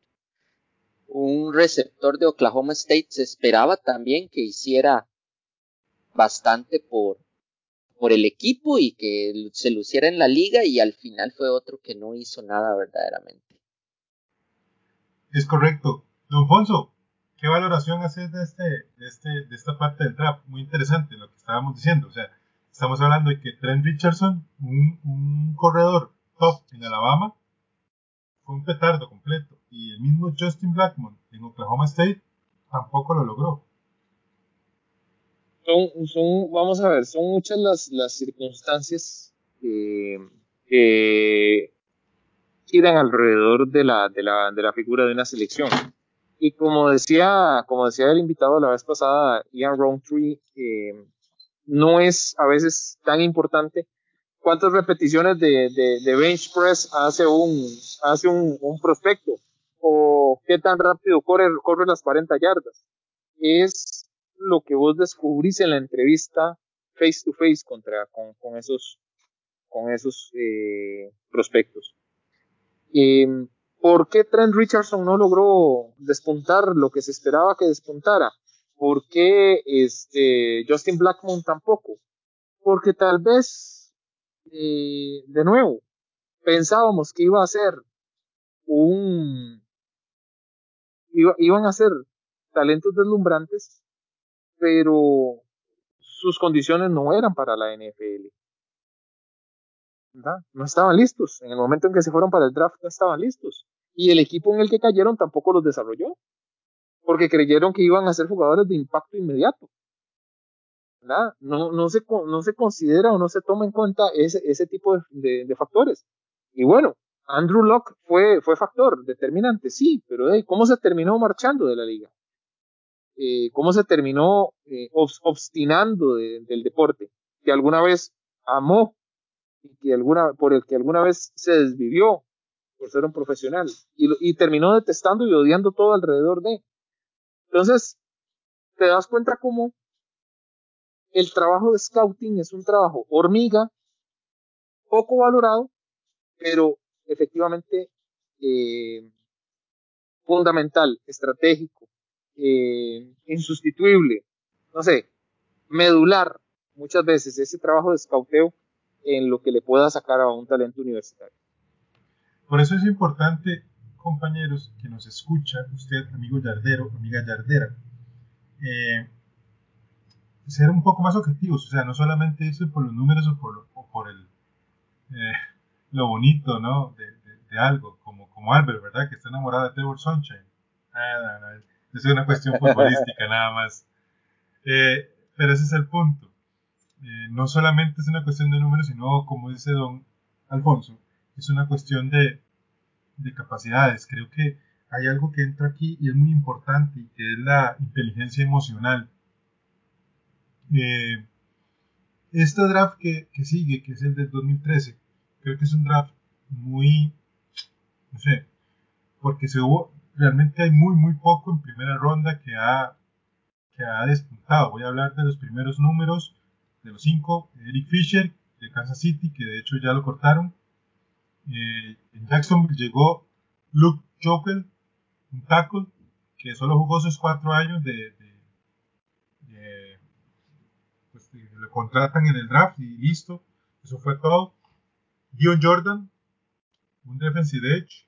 un receptor de Oklahoma State. Se esperaba también que hiciera bastante por, por el equipo y que se luciera en la liga y al final fue otro que no hizo nada verdaderamente. Es correcto. Don Fonso, ¿qué valoración haces de, este, de, este, de esta parte del draft? Muy interesante lo que estábamos diciendo. O sea, estamos hablando de que Trent Richardson, un, un corredor top en Alabama, fue un petardo completo. Y el mismo Justin Blackmon en Oklahoma State tampoco lo logró. son, vamos a ver, son muchas las, circunstancias que, que giran alrededor de la, figura de una selección. Y como decía, el invitado la vez pasada, Ian Roundtree, eh, no es a veces tan importante cuántas repeticiones de, bench press hace un, hace un, prospecto o qué tan rápido corre, corre las 40 yardas. Es lo que vos descubrís en la entrevista face to face con, con esos, con esos eh, prospectos. Eh, ¿Por qué Trent Richardson no logró despuntar lo que se esperaba que despuntara? ¿Por qué este, Justin Blackmon tampoco? Porque tal vez, eh, de nuevo, pensábamos que iba a ser un... Iba, iban a ser talentos deslumbrantes, pero sus condiciones no eran para la NFL. No estaban listos. En el momento en que se fueron para el draft no estaban listos. Y el equipo en el que cayeron tampoco los desarrolló. Porque creyeron que iban a ser jugadores de impacto inmediato. ¿verdad? No, no, se, no se considera o no se toma en cuenta ese, ese tipo de, de, de factores. Y bueno, Andrew Locke fue, fue factor determinante, sí, pero hey, ¿cómo se terminó marchando de la liga? Eh, ¿Cómo se terminó eh, obstinando de, del deporte? Que alguna vez amó y que alguna, por el que alguna vez se desvivió por ser un profesional y, y terminó detestando y odiando todo alrededor de. Entonces, te das cuenta cómo el trabajo de scouting es un trabajo hormiga, poco valorado, pero efectivamente eh, fundamental, estratégico, eh, insustituible, no sé, medular muchas veces ese trabajo de escauteo en lo que le pueda sacar a un talento universitario. Por eso es importante, compañeros, que nos escucha, usted, amigo yardero, amiga yardera, eh, ser un poco más objetivos, o sea, no solamente irse por los números o por, por el, eh, lo bonito, ¿no? De, algo, como, como Albert, ¿verdad? Que está enamorado de Trevor Sunshine. Ah, es una cuestión futbolística nada más. Eh, pero ese es el punto. Eh, no solamente es una cuestión de números, sino, como dice don Alfonso, es una cuestión de, de capacidades. Creo que hay algo que entra aquí y es muy importante, y que es la inteligencia emocional eh, este draft que, sigue, que es el del 2013, creo que es un draft muy, no sé, porque se realmente hay muy, muy poco en primera ronda que ha, que ha despuntado. Voy a hablar de los primeros números, de los cinco, Eric Fisher, de Kansas City, que de hecho ya lo cortaron. Eh, en Jacksonville llegó Luke Jokel, un tackle, que solo jugó sus cuatro años de, lo contratan en el draft y listo. Eso fue todo. Dion Jordan, un defensive edge.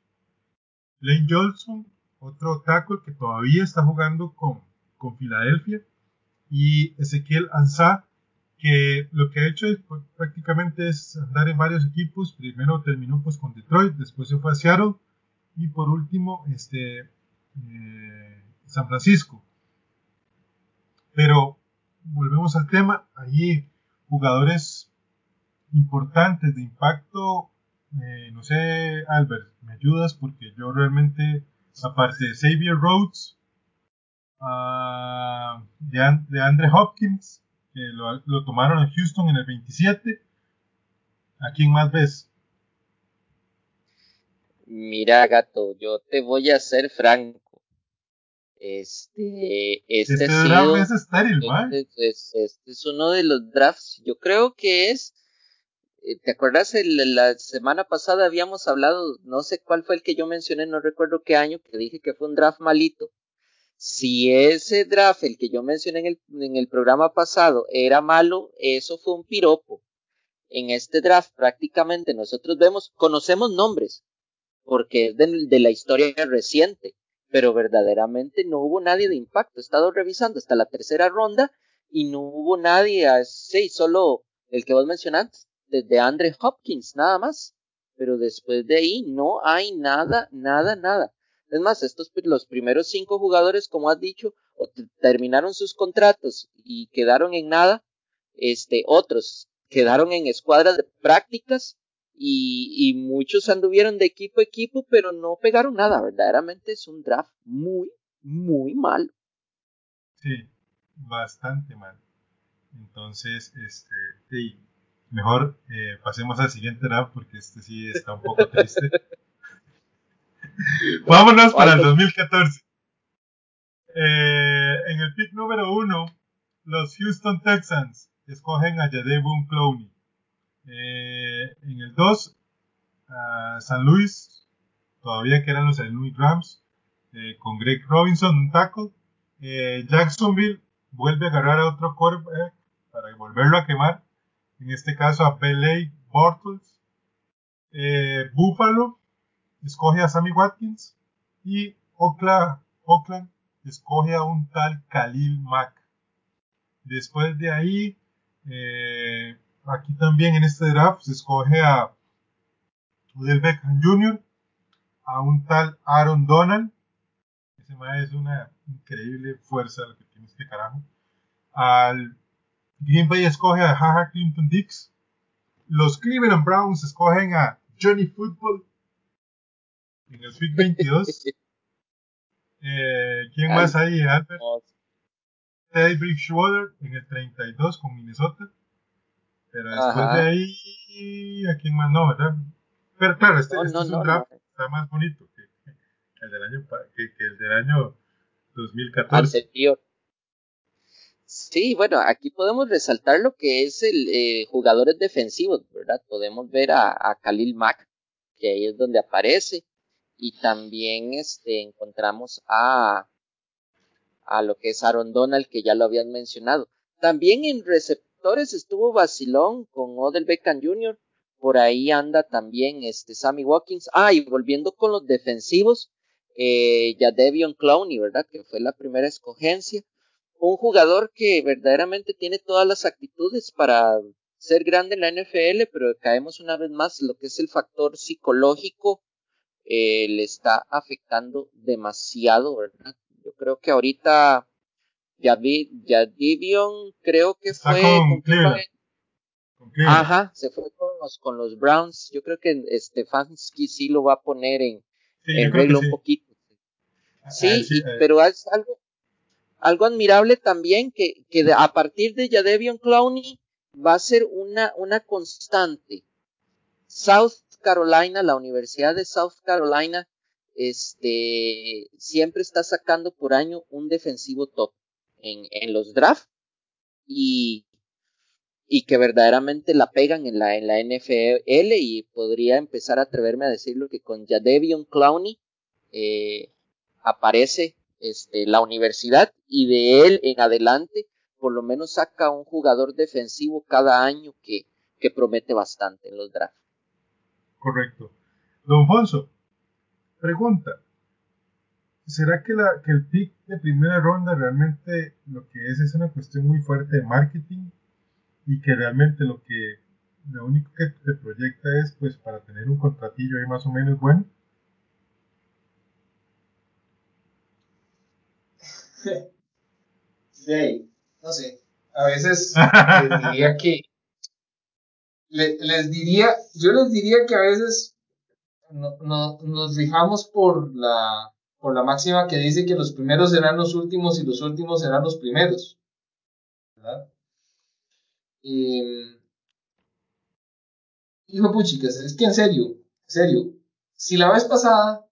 Lane Johnson, otro tackle que todavía está jugando con, con Filadelfia. Y Ezequiel Ansah, que lo que ha hecho es, pues, prácticamente es andar en varios equipos. Primero terminó pues con Detroit, después se fue a Seattle y por último este, eh, San Francisco. Pero volvemos al tema, allí jugadores importantes de impacto, eh, no sé, Albert, ¿me ayudas? Porque yo realmente, aparte de Xavier Rhodes, uh, de, Andre Hopkins, que lo, lo, tomaron en Houston en el 27, ¿a quién más ves? Mira, gato, yo te voy a ser franco. Este, este, este draft es estéril, este, este, es uno de los drafts, yo creo que es, eh, ¿te acuerdas? la semana pasada habíamos hablado, no sé cuál fue el que yo mencioné, no recuerdo qué año, que dije que fue un draft malito. Si ese draft, el que yo mencioné en el, en el programa pasado, era malo, eso fue un piropo. En este draft prácticamente nosotros vemos, conocemos nombres, porque es de la historia reciente pero verdaderamente no hubo nadie de impacto. He estado revisando hasta la tercera ronda y no hubo nadie así, solo el que vos mencionaste, desde Andre Hopkins, nada más. Pero después de ahí no hay nada, nada, nada. Es más, estos los primeros cinco jugadores, como has dicho, terminaron sus contratos y quedaron en nada. Este, otros quedaron en escuadras de prácticas y, muchos anduvieron de equipo a equipo, pero no pegaron nada. Verdaderamente es un draft muy, muy malo. Sí, bastante mal. Entonces, este, mejor eh, pasemos al siguiente draft porque este sí está un poco triste. Vámonos para el 2014. Eh, en el pick número uno, los Houston Texans escogen a Jadevon Clowney. Eh, en el 2, San Luis, todavía que eran los San Luis Rams, eh, con Greg Robinson, un tackle. Jacksonville vuelve a agarrar a otro quarterback para volverlo a quemar. En este caso a Belay Bortles. Buffalo escoge a Sammy Watkins. Y Oakland, Oakland escoge a un tal Khalil Mack. Después de ahí, eh, Aquí también en este draft se escoge a Odell Beckham Jr., a un tal Aaron Donald. Ese es una increíble fuerza lo que tiene este carajo. Al Green Bay escoge a Jaja Clinton Dix. Los Cleveland Browns escogen a Johnny Football en el pick 22. Eh, ¿Quién más hay, Albert? Teddy Bridgewater en el 32 con Minnesota. Pero después de ahí, ¿a quién más no, verdad? Pero claro, este, este es un draft está más bonito que, el del año, que, el del año 2014. Sí, bueno, aquí podemos resaltar lo que es el eh, jugadores defensivos, ¿verdad? Podemos ver a, a, Khalil Mack, que ahí es donde aparece, y también este, encontramos a, a lo que es Aaron Donald, que ya lo habían mencionado. También en receptor receptores estuvo vacilón con Odell Beckham Jr. Por ahí anda también este Sammy Watkins. Ah, y volviendo con los defensivos, eh, ya Devion Clowney, ¿verdad? Que fue la primera escogencia. Un jugador que verdaderamente tiene todas las actitudes para ser grande en la NFL, pero caemos una vez más lo que es el factor psicológico eh, le está afectando demasiado, ¿verdad? Yo creo que ahorita Divion creo que fue con, Ajá, se fue con los, con los Browns. Yo creo que Stefanski sí lo va a poner en, en regla un poquito. Sí, eh. pero es algo, algo admirable también que, que a partir de Jadevion Clowney va a ser una, una constante. South Carolina, la Universidad de South Carolina, este, siempre está sacando por año un defensivo top en, los drafts y, y que verdaderamente la pegan en la, en la NFL y podría empezar a atreverme a decirlo que con Jadevion Clowney eh, aparece este, la universidad y de él en adelante por lo menos saca un jugador defensivo cada año que, que promete bastante en los drafts. Correcto. Don Fonso, pregunta. ¿Será que, la, que el pick de primera ronda realmente lo que es es una cuestión muy fuerte de marketing y que realmente lo que lo único que te proyecta es pues para tener un contratillo ahí más o menos bueno? Sí, no sé. A veces diría que. Les diría, yo les diría que a veces no, nos fijamos por la, por la máxima que dice que los primeros serán los últimos y los últimos serán los primeros. Y, hijo puchicas, es que en serio, en serio, si la vez pasada,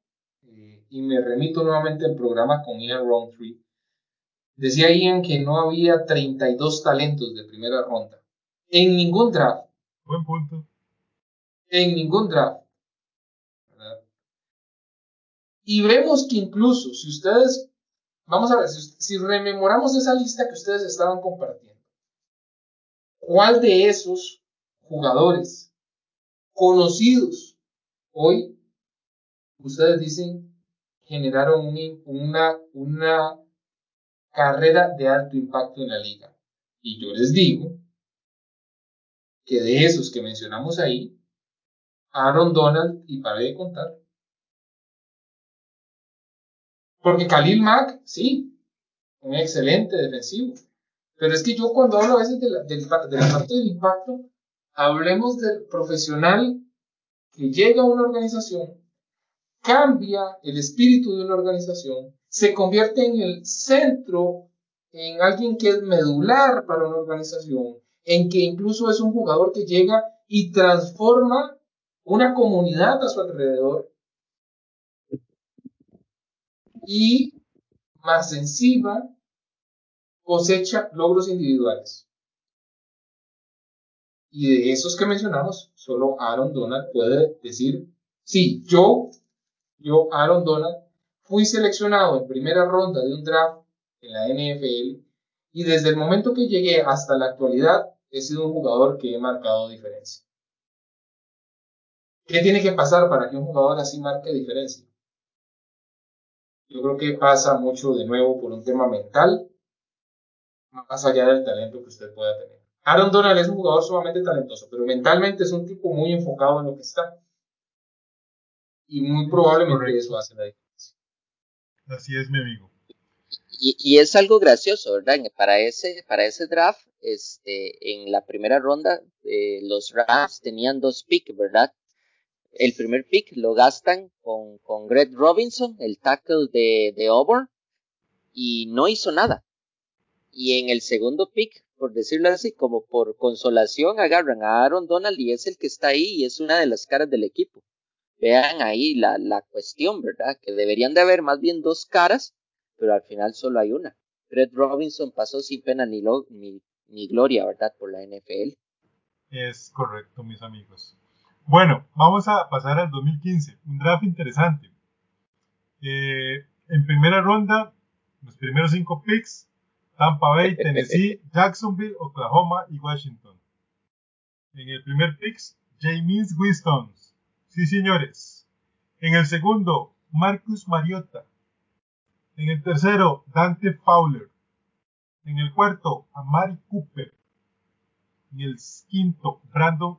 eh, y me remito nuevamente al programa con Ian Roundtree, Decía Ian que no había 32 talentos de primera ronda. En ningún draft. Buen punto. En ningún draft. Y vemos que incluso si ustedes, vamos a ver, si, rememoramos esa lista que ustedes estaban compartiendo, ¿cuál de esos jugadores conocidos hoy ustedes dicen generaron una, una carrera de alto impacto en la liga. Y yo les digo que de esos que mencionamos ahí, Aaron Donald, y para de contar. Porque Khalil Mack, sí, un excelente defensivo. Pero es que yo cuando hablo a veces de de la parte del impacto, hablemos del profesional que llega a una organización, cambia el espíritu de una organización, se convierte en el centro, en alguien que es medular para una organización, en que incluso es un jugador que llega y transforma una comunidad a su alrededor y más encima cosecha logros individuales. Y de esos que mencionamos, solo Aaron Donald puede decir, sí, yo, yo, Aaron Donald, fui seleccionado en primera ronda de un draft en la NFL y desde el momento que llegué hasta la actualidad he sido un jugador que he marcado diferencia. ¿Qué tiene que pasar para que un jugador así marque diferencia? Yo creo que pasa mucho de nuevo por un tema mental, más allá del talento que usted pueda tener. Aaron Donald es un jugador sumamente talentoso, pero mentalmente es un tipo muy enfocado en lo que está. Y muy probablemente eso hace la diferencia. Así es, mi amigo. Y, es algo gracioso, ¿verdad? Para ese, para ese draft, este, en la primera ronda, eh, los Rams tenían dos picks, ¿verdad? El primer pick lo gastan con, con Greg Robinson, el tackle de, de Auburn, y no hizo nada. Y en el segundo pick, por decirlo así, como por consolación, agarran a Aaron Donald y es el que está ahí y es una de las caras del equipo vean ahí la, la cuestión, ¿verdad? Que deberían de haber más bien dos caras, pero al final solo hay una. Fred Robinson pasó sin pena ni, ni, gloria, ¿verdad? Por la NFL. Es correcto, mis amigos. Bueno, vamos a pasar al 2015, un draft interesante. Eh, en primera ronda, los primeros cinco picks Tampa Bay, Tennessee, Jacksonville, Oklahoma y Washington. En el primer pick, James Winston. Sí, señores. En el segundo, Marcus Mariota. En el tercero, Dante Fowler. En el cuarto, Amari Cooper. En el quinto, Brandon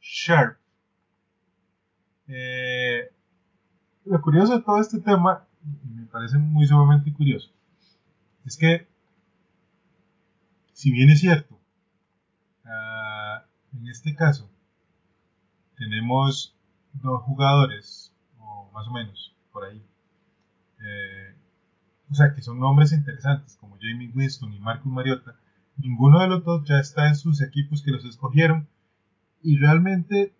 Sharp. Eh, lo curioso de todo este tema, y me parece muy sumamente curioso, es que, si bien es cierto, uh, en este caso, tenemos dos jugadores, o más o menos, por ahí, eh, o sea, que son nombres interesantes, como Jamie Winston y Marcus Mariota, ninguno de los dos ya está en sus equipos que los escogieron, y realmente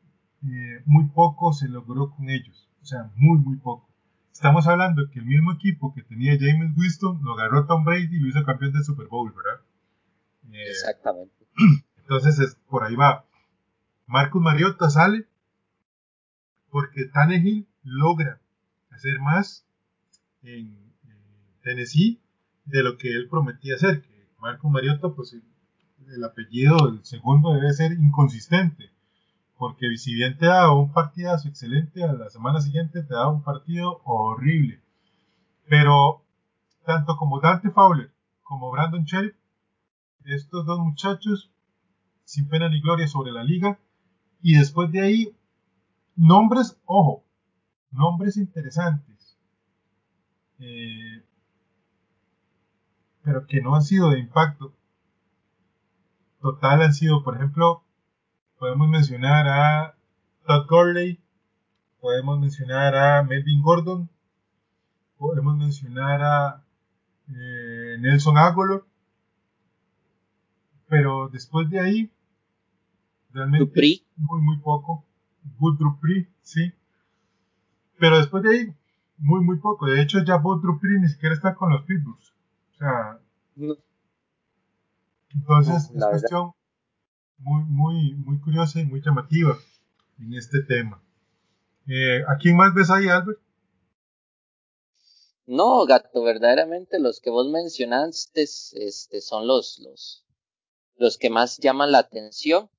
eh, muy poco se logró con ellos, o sea, muy, muy poco. Estamos hablando que el mismo equipo que tenía James Winston lo agarró Tom Brady y lo hizo campeón del Super Bowl, ¿verdad? Eh, Exactamente. Entonces, es, por ahí va. Marcus Mariota sale porque Tannehill logra hacer más en, Tennessee de lo que él prometía hacer. Que Marcus Mariota, pues el, el apellido, el segundo debe ser inconsistente porque si bien te da un partidazo excelente, a la semana siguiente te da un partido horrible. Pero tanto como Dante Fowler como Brandon Sheriff, estos dos muchachos, sin pena ni gloria sobre la liga, y después de ahí, nombres, ojo, nombres interesantes, eh, pero que no han sido de impacto total, han sido, por ejemplo, podemos mencionar a Todd Gurley, podemos mencionar a Melvin Gordon, podemos mencionar a eh, Nelson Aguilar, pero después de ahí, realmente muy, muy poco. Bud Dupri, sí. Pero después de ahí, muy, muy poco. De hecho, ya Bud Dupri ni siquiera está con los Pitbulls. Entonces es cuestión muy, muy, muy curiosa y muy llamativa en este tema. Eh, ¿A quién más ves ahí, Albert? No, gato, verdaderamente los que vos mencionaste este, son los, los, los que más llaman la atención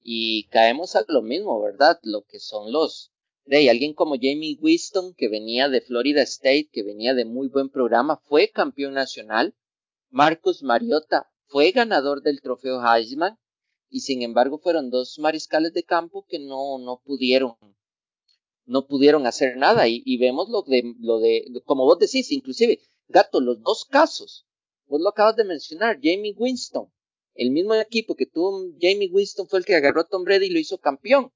y caemos a lo mismo, ¿verdad? Lo que son los alguien como Jamie Winston que venía de Florida State, que venía de muy buen programa, fue campeón nacional. Marcus Mariota fue ganador del trofeo Heisman y sin embargo fueron dos mariscales de campo que no, no pudieron no pudieron hacer nada. Y, vemos lo de lo de como vos decís inclusive gato los dos casos. Vos lo acabas de mencionar Jamie Winston el mismo equipo que tuvo Jamie Winston fue el que agarró a Tom Brady y lo hizo campeón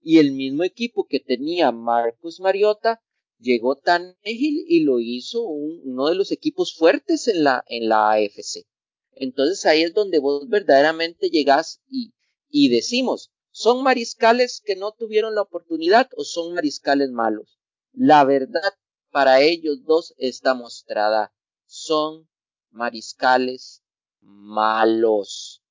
y el mismo equipo que tenía Marcus Mariota llegó tan ágil y lo hizo uno de los equipos fuertes en la en la AFC entonces ahí es donde vos verdaderamente llegás y, y decimos, ¿son mariscales que no tuvieron la oportunidad o son mariscales malos? La verdad para ellos dos está mostrada. Son mariscales malos.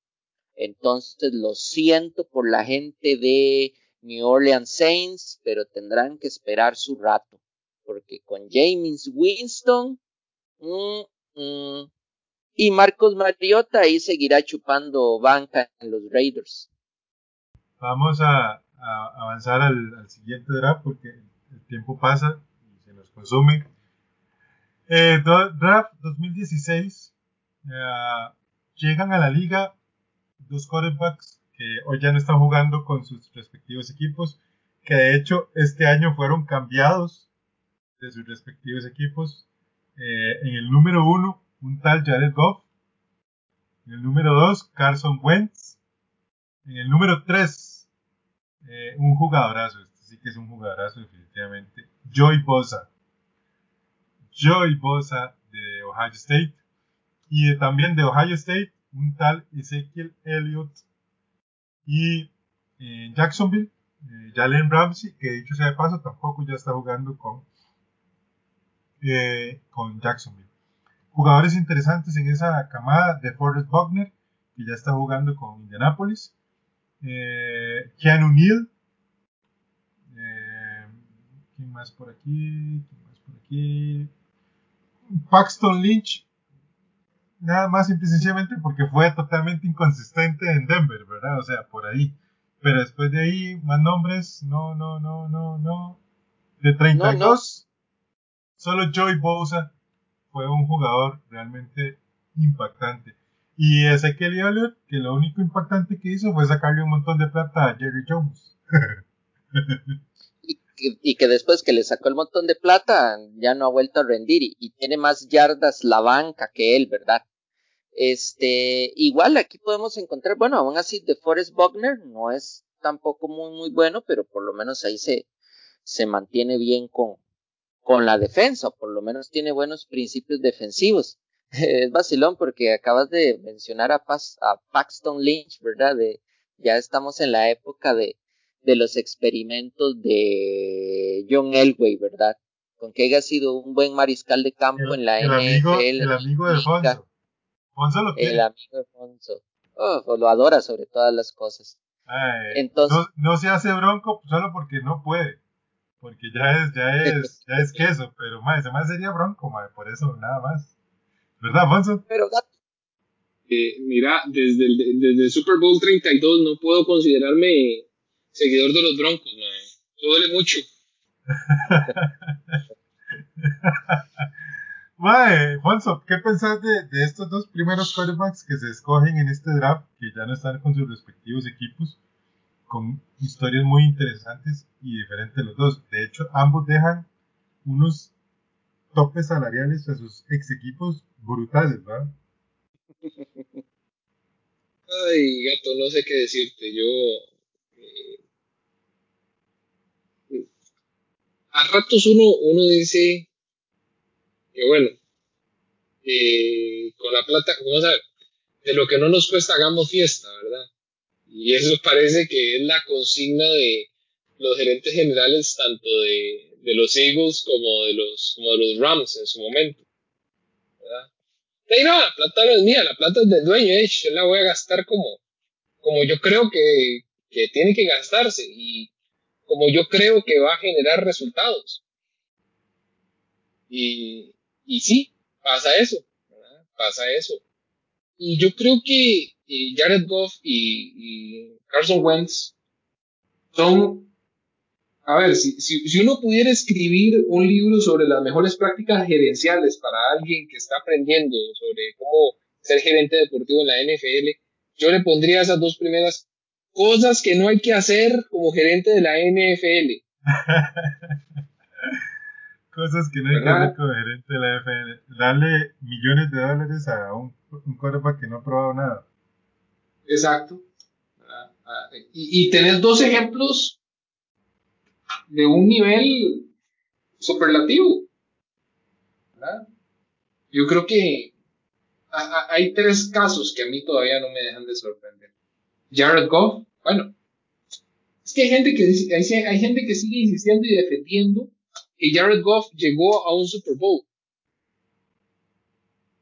Entonces lo siento por la gente de New Orleans Saints, pero tendrán que esperar su rato. Porque con James Winston, mm, mm, y Marcos Mariota ahí seguirá chupando banca en los Raiders. Vamos a, avanzar al, siguiente draft porque el tiempo pasa y se nos consume. Eh, draft 2016. Eh, llegan a la liga dos quarterbacks que hoy ya no están jugando con sus respectivos equipos, que de hecho este año fueron cambiados de sus respectivos equipos. Eh, en el número uno un tal Jared Goff. En el número 2, Carson Wentz. En el número 3, eh, un jugadorazo. Este sí que es un jugadorazo, definitivamente. Joy Bosa. Joy Bosa de Ohio State. Y también de Ohio State, un tal Ezekiel Elliott. Y en Jacksonville, eh, Jalen Ramsey, que dicho sea de paso, tampoco ya está jugando con, eh, con Jacksonville jugadores interesantes en esa camada de Forrest Buckner, que ya está jugando con Indianapolis. Eh, Keanu Neal. Eh, ¿Quién más por aquí? ¿Quién más por aquí? Paxton Lynch. Nada más simple y sencillamente porque fue totalmente inconsistente en Denver, ¿verdad? O sea, por ahí. Pero después de ahí, más nombres, no, no, no, no, no. De 32, solo Joey Bosa fue un jugador realmente impactante. Y Ezequiel Elliott, que lo único impactante que hizo fue sacarle un montón de plata a Jerry Jones. y, que después que le sacó el montón de plata, ya no ha vuelto a rendir y, tiene más yardas la banca que él, ¿verdad? Este, igual aquí podemos encontrar, bueno, aún así de Forrest Buckner no es tampoco muy, muy bueno, pero por lo menos ahí se, se mantiene bien con, con la defensa, por lo menos tiene buenos principios defensivos. es vacilón porque acabas de mencionar a, a Paxton Lynch, ¿verdad? De, ya estamos en la época de, de los experimentos de John Elway, ¿verdad? Con que haya sido un buen mariscal de campo en la el Amigo, el amigo de Fonso. Fonso lo quiere. El amigo de Fonso. Oh, lo adora sobre todas las cosas. Entonces, no, se hace bronco solo porque no puede. Porque ya es, ya es, ya es queso. Pero, madre, más sería bronco, madre, por eso nada más. ¿Verdad, Fonso? Pero, eh, mira, desde el, desde el Super Bowl 32 no puedo considerarme seguidor de los Broncos, mae. duele mucho. Mae, Fonso, ¿qué pensás de, de, estos dos primeros quarterbacks que se escogen en este draft, que ya no están con sus respectivos equipos, con historias muy interesantes y diferentes los dos? De hecho, ambos dejan unos topes salariales a sus ex equipos brutales, ¿verdad? Ay, gato, no sé qué decirte. Yo a ratos uno, uno dice que bueno, con la plata, vamos a ver, de lo que no nos cuesta hagamos fiesta, ¿verdad? Y eso parece que es la consigna de los gerentes generales tanto de, de los Eagles como de los, como de los Rams en su momento. ¿verdad? Y la plata no es mía, la plata es del dueño, eh, yo la voy a gastar como, como yo creo que, que tiene que gastarse. Y como yo creo que va a generar resultados. Y, y sí, pasa eso, pasa eso. Y yo creo que Jared Goff y, Carson Wentz son, a ver, si, si, si, uno pudiera escribir un libro sobre las mejores prácticas gerenciales para alguien que está aprendiendo sobre cómo ser gerente deportivo en la NFL, yo le pondría esas dos primeras cosas que no hay que hacer como gerente de la NFL. cosas que no hay que hacer de la NFL. Darle millones de dólares a un, un que no ha probado nada. Exacto. Ah, y, y tenés dos ejemplos de un nivel superlativo. Yo creo que hay tres casos que a mí todavía no me dejan de sorprender. Jared Goff, bueno, es que hay gente que, hay, gente que sigue insistiendo y defendiendo que Jared Goff llegó a un Super Bowl.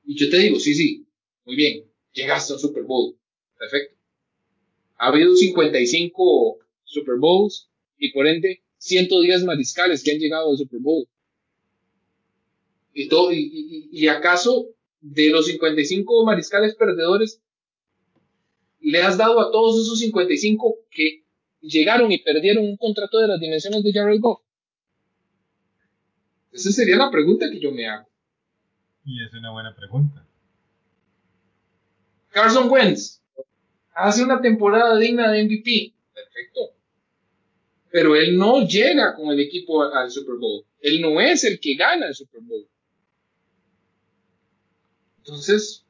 Y yo te digo, sí, sí, muy bien, llegaste a un Super Bowl. Perfecto. Ha habido 55 Super Bowls y por ende 110 mariscales que han llegado al Super Bowl. Y, todo, y, y acaso de los 55 mariscales perdedores, le has dado a todos esos 55 que llegaron y perdieron un contrato de las dimensiones de Jared Goff? Esa sería la pregunta que yo me hago. Y es una buena pregunta. Carson Wentz hace una temporada digna de MVP. Perfecto. Pero él no llega con el equipo al Super Bowl. Él no es el que gana el Super Bowl. Entonces,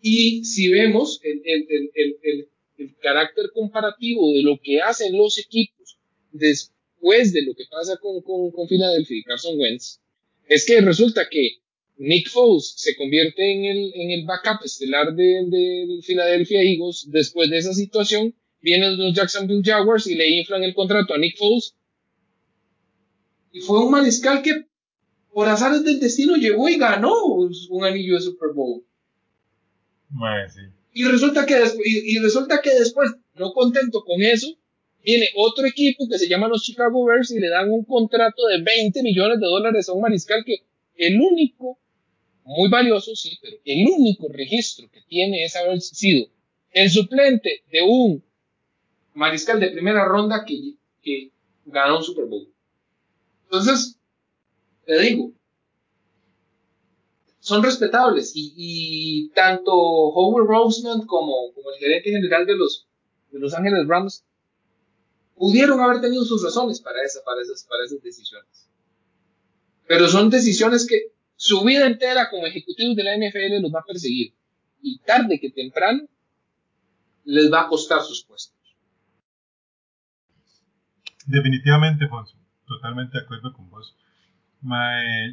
y si vemos el, el, el, el, carácter comparativo de lo que hacen los equipos después de lo que pasa con, con, con Philadelphia y Carson Wentz, es que resulta que Nick Foles se convierte en el, en el backup estelar de, de Philadelphia Eagles. Después de esa situación, vienen los Jacksonville Jaguars y le inflan el contrato a Nick Foles. Y fue un mariscal que, por azares del destino, llegó y ganó un anillo de Super Bowl. Y, resulta que y, resulta que después, no contento con eso, viene otro equipo que se llama los Chicago Bears y le dan un contrato de 20 millones de dólares a un mariscal que el único muy valioso, sí, pero el único registro que tiene es haber sido el suplente de un mariscal de primera ronda que, que ganó un Super Bowl. Entonces, te digo, son respetables y, tanto Howard Roseman como, como, el gerente general de los, de los Ángeles Rams pudieron haber tenido sus razones para, esa, para, esas, para esas decisiones. Pero son decisiones que su vida entera como ejecutivos de la NFL los va a perseguir. Y tarde que temprano les va a costar sus puestos. Definitivamente, Fonso. Totalmente de acuerdo con vos.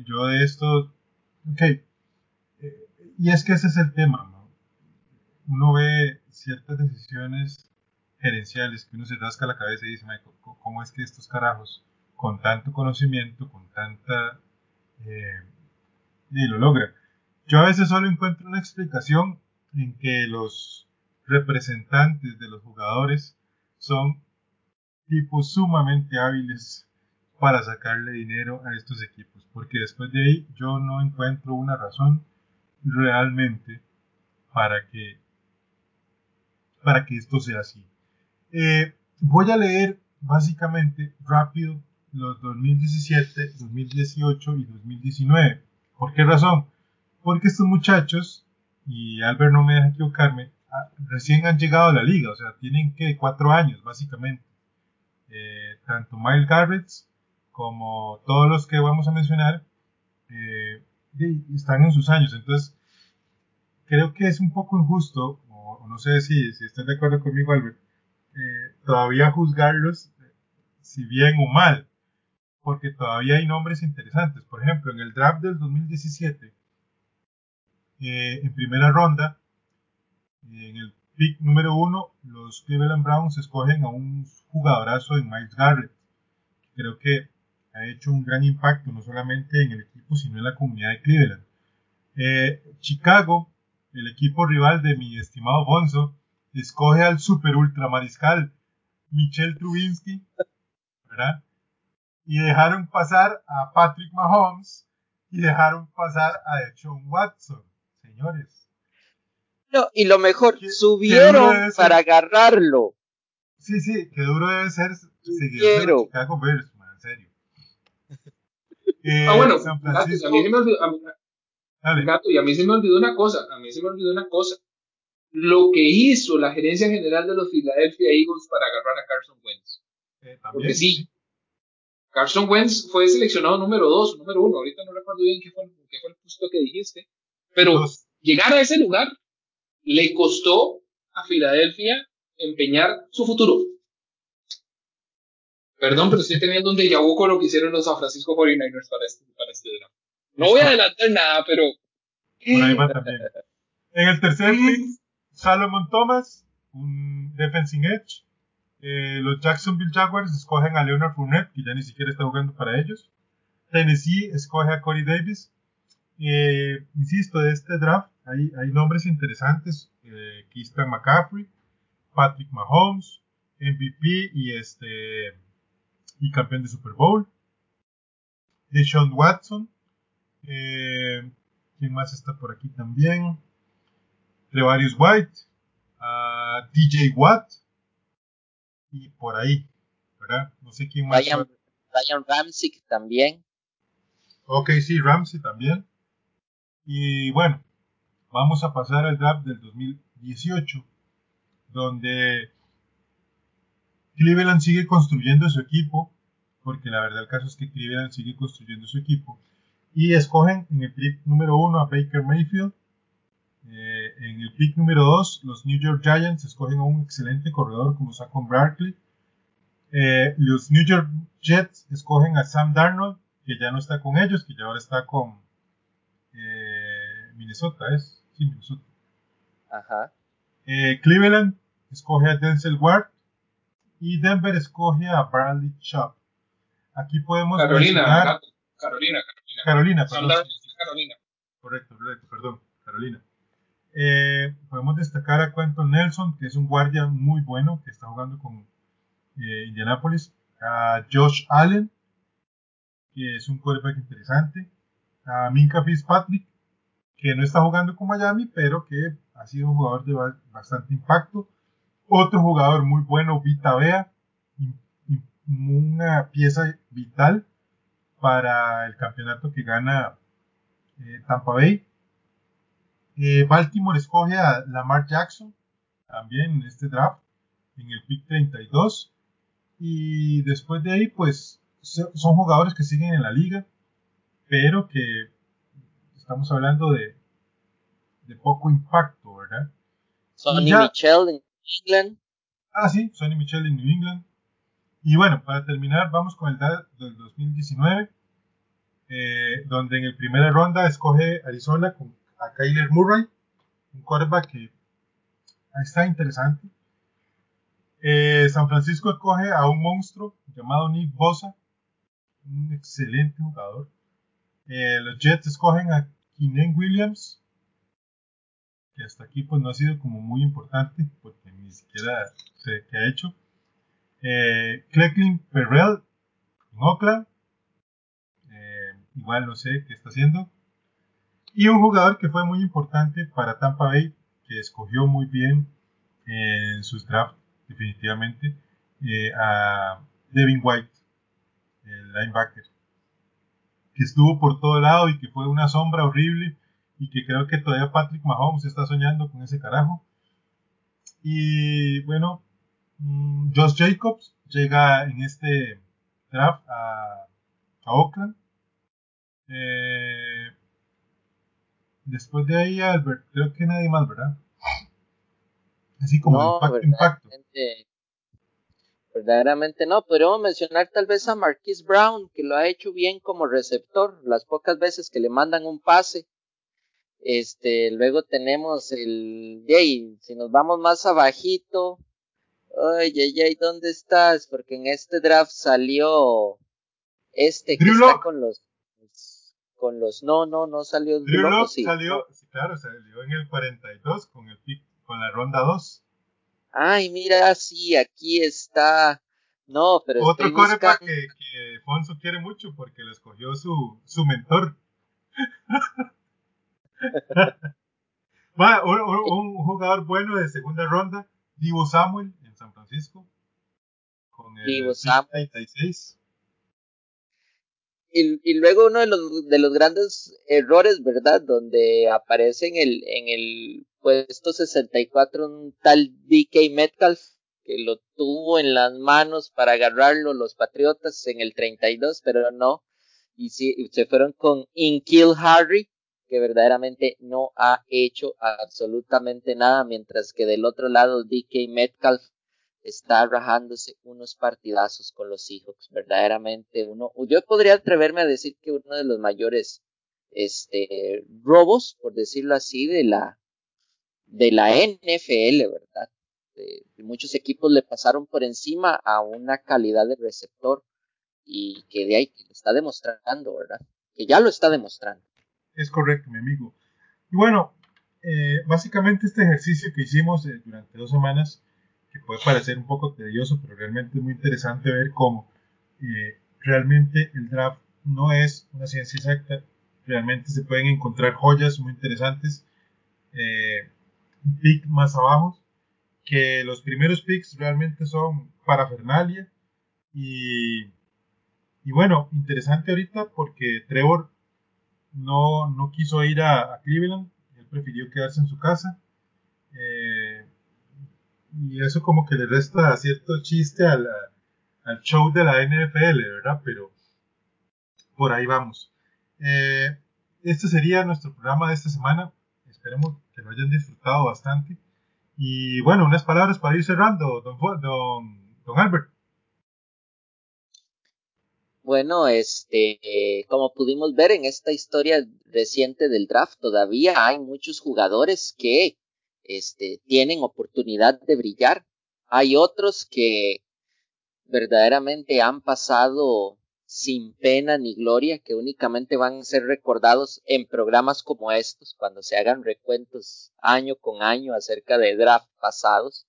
yo de esto, ok, y es que ese es el tema, ¿no? Uno ve ciertas decisiones gerenciales que uno se rasca la cabeza y dice, ¿cómo es que estos carajos, con tanto conocimiento, con tanta... Eh, y lo logran? Yo a veces solo encuentro una explicación en que los representantes de los jugadores son tipos sumamente hábiles para sacarle dinero a estos equipos, porque después de ahí yo no encuentro una razón realmente para que, para que esto sea así. Eh, voy a leer básicamente rápido los 2017, 2018 y 2019. ¿Por qué razón? Porque estos muchachos, y Albert no me deja equivocarme, ah, recién han llegado a la liga, o sea, tienen que cuatro años básicamente. Eh, tanto Miles Garrett como todos los que vamos a mencionar eh, están en sus años. Entonces, creo que es un poco injusto, o, no sé si, si estás de acuerdo conmigo, Albert, todavía juzgarlos si bien o mal, porque todavía hay nombres interesantes. Por ejemplo, en el draft del 2017, eh, en primera ronda, en el pick número uno, los Cleveland Browns escogen a un jugadorazo en Miles Garrett. Creo que ha hecho un gran impacto no solamente en el equipo, sino en la comunidad de Cleveland. Eh, Chicago, el equipo rival de mi estimado Bonzo, escoge al super ultra mariscal Michel Trubinsky, ¿verdad? Y dejaron pasar a Patrick Mahomes y dejaron pasar a Sean Watson, señores. No, y lo mejor, subieron para agarrarlo. Sí, sí, qué duro debe ser seguir a Chicago Bears, en serio. ah, bueno, San Francisco, a mí se me olvidó, Gato, y a mí se me olvidó una cosa, a mí se me olvidó una cosa. Lo que hizo la gerencia general de los Philadelphia Eagles para agarrar a Carson Wentz. Eh, Porque sí, Carson Wentz fue seleccionado número 2, número 1, ahorita no recuerdo bien qué fue, qué fue el puesto que dijiste, pero llegar a ese lugar le costó a Filadelfia empeñar su futuro. Perdón, pero estoy teniendo un déjà vu con lo que hicieron los San Francisco 49ers para este, para este drama. No voy a adelantar nada, pero. Por ahí va también. En el tercer pick, Salomon Thomas, un defensive edge. Eh, los Jacksonville Jaguars escogen a Leonard Fournette, que ya ni siquiera está jugando para ellos. Tennessee escoge a Corey Davis. Eh, insisto, de este draft hay, hay nombres interesantes. Eh, McCaffrey, Patrick Mahomes, MVP y este y campeón de Super Bowl. Deshaun Watson, eh, ¿Quién más está por aquí también? Trevarius White, uh, TJ Watt y por ahí, ¿verdad? No sé quién más. Ryan, Ryan Ramsey también. Ok, sí, Ramsey también. Y bueno, vamos a pasar al draft del 2018, donde Cleveland sigue construyendo su equipo, porque la verdad el caso es que Cleveland sigue construyendo su equipo y escogen en el pick número uno a Baker Mayfield. Eh, en el pick número dos, los New York Giants escogen a un excelente corredor como Saquon Barkley. Eh, los New York Jets escogen a Sam Darnold, que ya no está con ellos, que ya ahora está con eh, Minnesota, ¿es? Sí, Minnesota. Ajá. Cleveland escoge a Denzel Ward y Denver escoge a Bradley Chubb. Aquí podemos Carolina, Carolina, Carolina. perdón. Carolina. Correcto, correcto, perdón, Carolina. Eh, podemos destacar a Quentin Nelson, que es un guardia muy bueno, que está jugando con eh, Indianapolis. A Josh Allen, que es un quarterback interesante. A Minka Fitzpatrick, que no está jugando con Miami, pero que ha sido un jugador de bastante impacto. Otro jugador muy bueno, Vita Bea, una pieza vital para el campeonato que gana eh, Tampa Bay. Eh, Baltimore escoge a Lamar Jackson también en este draft, en el pick 32. Y después de ahí, pues son jugadores que siguen en la liga, pero que estamos hablando de, de poco impacto, ¿verdad? Sonny Michel en England. Ah, sí, Sonny Michel en New England. Y bueno, para terminar, vamos con el draft del 2019, eh, donde en el primera ronda escoge Arizona con, a Kyler Murray, un quarterback que está interesante. Eh, San Francisco escoge a un monstruo llamado Nick Bosa, un excelente jugador. Eh, los Jets escogen a Kinen Williams, que hasta aquí pues no ha sido como muy importante, porque ni siquiera sé qué ha hecho. Eh, Clecklin Perrell en Oakland, eh, igual no sé qué está haciendo. Y un jugador que fue muy importante para Tampa Bay, que escogió muy bien en sus drafts, definitivamente, eh, a Devin White, el linebacker que estuvo por todo lado y que fue una sombra horrible y que creo que todavía Patrick Mahomes está soñando con ese carajo. Y bueno, mm, Josh Jacobs llega en este draft a, Oakland. Eh, después de ahí, Albert, creo que nadie más, ¿verdad? Así como impacto, impacto verdaderamente no. Podríamos mencionar tal vez a Marquise Brown, que lo ha hecho bien como receptor, las pocas veces que le mandan un pase. Este, luego tenemos el, yay, si nos vamos más abajito, oye, yay, ¿dónde estás? Porque en este draft salió este que está con los, con los, no, no, no salió. Drew salió, claro, salió en el 42 con el con la ronda 2 ay, mira, sí, aquí está. No, pero Otro coreback que, que Fonso quiere mucho porque lo escogió su, su mentor. Va, un, jugador bueno de segunda ronda, Divo Samuel en San Francisco. Con el Divo Samuel. Y, y, luego uno de los, de los grandes errores, ¿verdad? Donde aparece en el, en el puesto 64 un tal DK Metcalf que lo tuvo en las manos para agarrarlo los Patriotas en el 32, pero no. Y sí, se fueron con Inkill Harry, que verdaderamente no ha hecho absolutamente nada, mientras que del otro lado DK Metcalf está rajándose unos partidazos con los Seahawks, verdaderamente uno, yo podría atreverme a decir que uno de los mayores este robos, por decirlo así, de la de la NFL, ¿verdad? muchos equipos le pasaron por encima a una calidad de receptor y que de ahí lo está demostrando, ¿verdad? Que ya lo está demostrando. Es correcto, mi amigo. Y bueno, eh, básicamente este ejercicio que hicimos eh, durante dos semanas, que puede parecer un poco tedioso, pero realmente es muy interesante ver cómo eh, realmente el draft no es una ciencia exacta, realmente se pueden encontrar joyas muy interesantes. Eh, pick más abajo, que los primeros picks realmente son parafernalia y, y bueno, interesante ahorita porque Trevor no, no quiso ir a, Cleveland, él prefirió quedarse en su casa. Eh, y eso como que le resta cierto chiste al, show de la NFL, ¿verdad? Pero por ahí vamos. Eh, este sería nuestro programa de esta semana. Esperemos que lo hayan disfrutado bastante. Y bueno, unas palabras para ir cerrando, don, don, don Albert. Bueno, este, como pudimos ver en esta historia reciente del draft, todavía hay muchos jugadores que, este, tienen oportunidad de brillar. Hay otros que verdaderamente han pasado sin pena ni gloria, que únicamente van a ser recordados en programas como estos, cuando se hagan recuentos año con año acerca de draft pasados.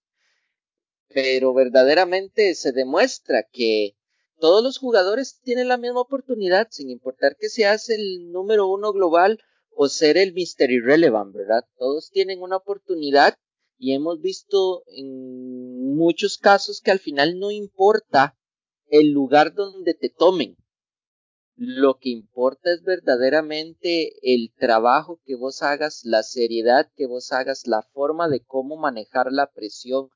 Pero verdaderamente se demuestra que todos los jugadores tienen la misma oportunidad, sin importar que seas el número uno global o ser el Mr. Irrelevant, ¿verdad? Todos tienen una oportunidad y hemos visto en muchos casos que al final no importa el lugar donde te tomen. Lo que importa es verdaderamente el trabajo que vos hagas, la seriedad que vos hagas, la forma de cómo manejar la presión,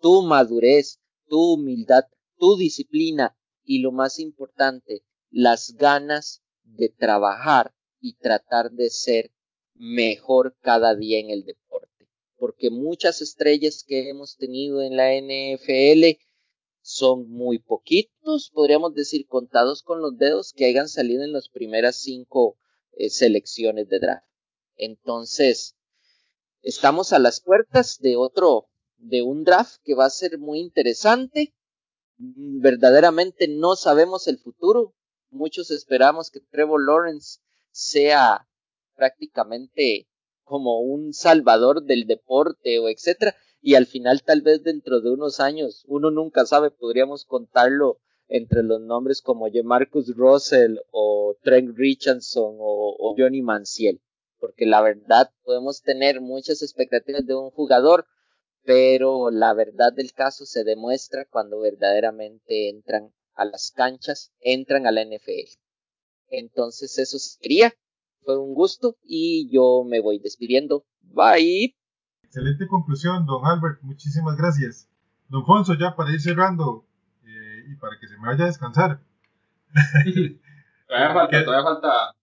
tu madurez, tu humildad, tu disciplina y lo más importante, las ganas de trabajar y tratar de ser mejor cada día en el deporte. Porque muchas estrellas que hemos tenido en la NFL son muy poquitos, podríamos decir contados con los dedos que hayan salido en las primeras cinco eh, selecciones de draft. Entonces, estamos a las puertas de otro, de un draft que va a ser muy interesante. Verdaderamente no sabemos el futuro. Muchos esperamos que Trevor Lawrence sea prácticamente como un salvador del deporte o etcétera y al final tal vez dentro de unos años, uno nunca sabe, podríamos contarlo entre los nombres como Marcus Russell o Trent Richardson o, o Johnny Manciel, porque la verdad podemos tener muchas expectativas de un jugador, pero la verdad del caso se demuestra cuando verdaderamente entran a las canchas, entran a la NFL. Entonces eso sería, fue un gusto y yo me voy despidiendo. Bye. Excelente conclusión, don Albert. Muchísimas gracias. Don Fonso, ya para ir cerrando eh, y para que se me vaya a descansar. todavía falta, todavía falta,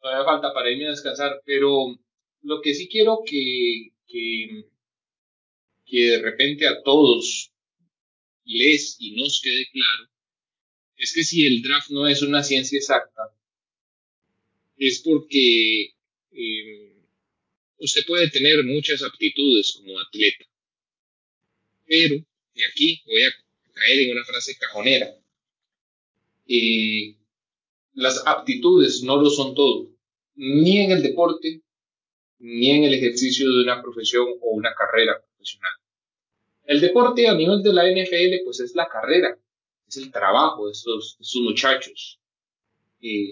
todavía falta para irme a descansar, pero lo que sí quiero que, que, que de repente a todos les y nos quede claro es que si el draft no es una ciencia exacta, es porque eh, usted puede tener muchas aptitudes como atleta, pero, y aquí voy a caer en una frase cajonera, eh, las aptitudes no lo son todo, ni en el deporte, ni en el ejercicio de una profesión o una carrera profesional. El deporte a nivel de la NFL, pues es la carrera, es el trabajo de estos, de estos muchachos,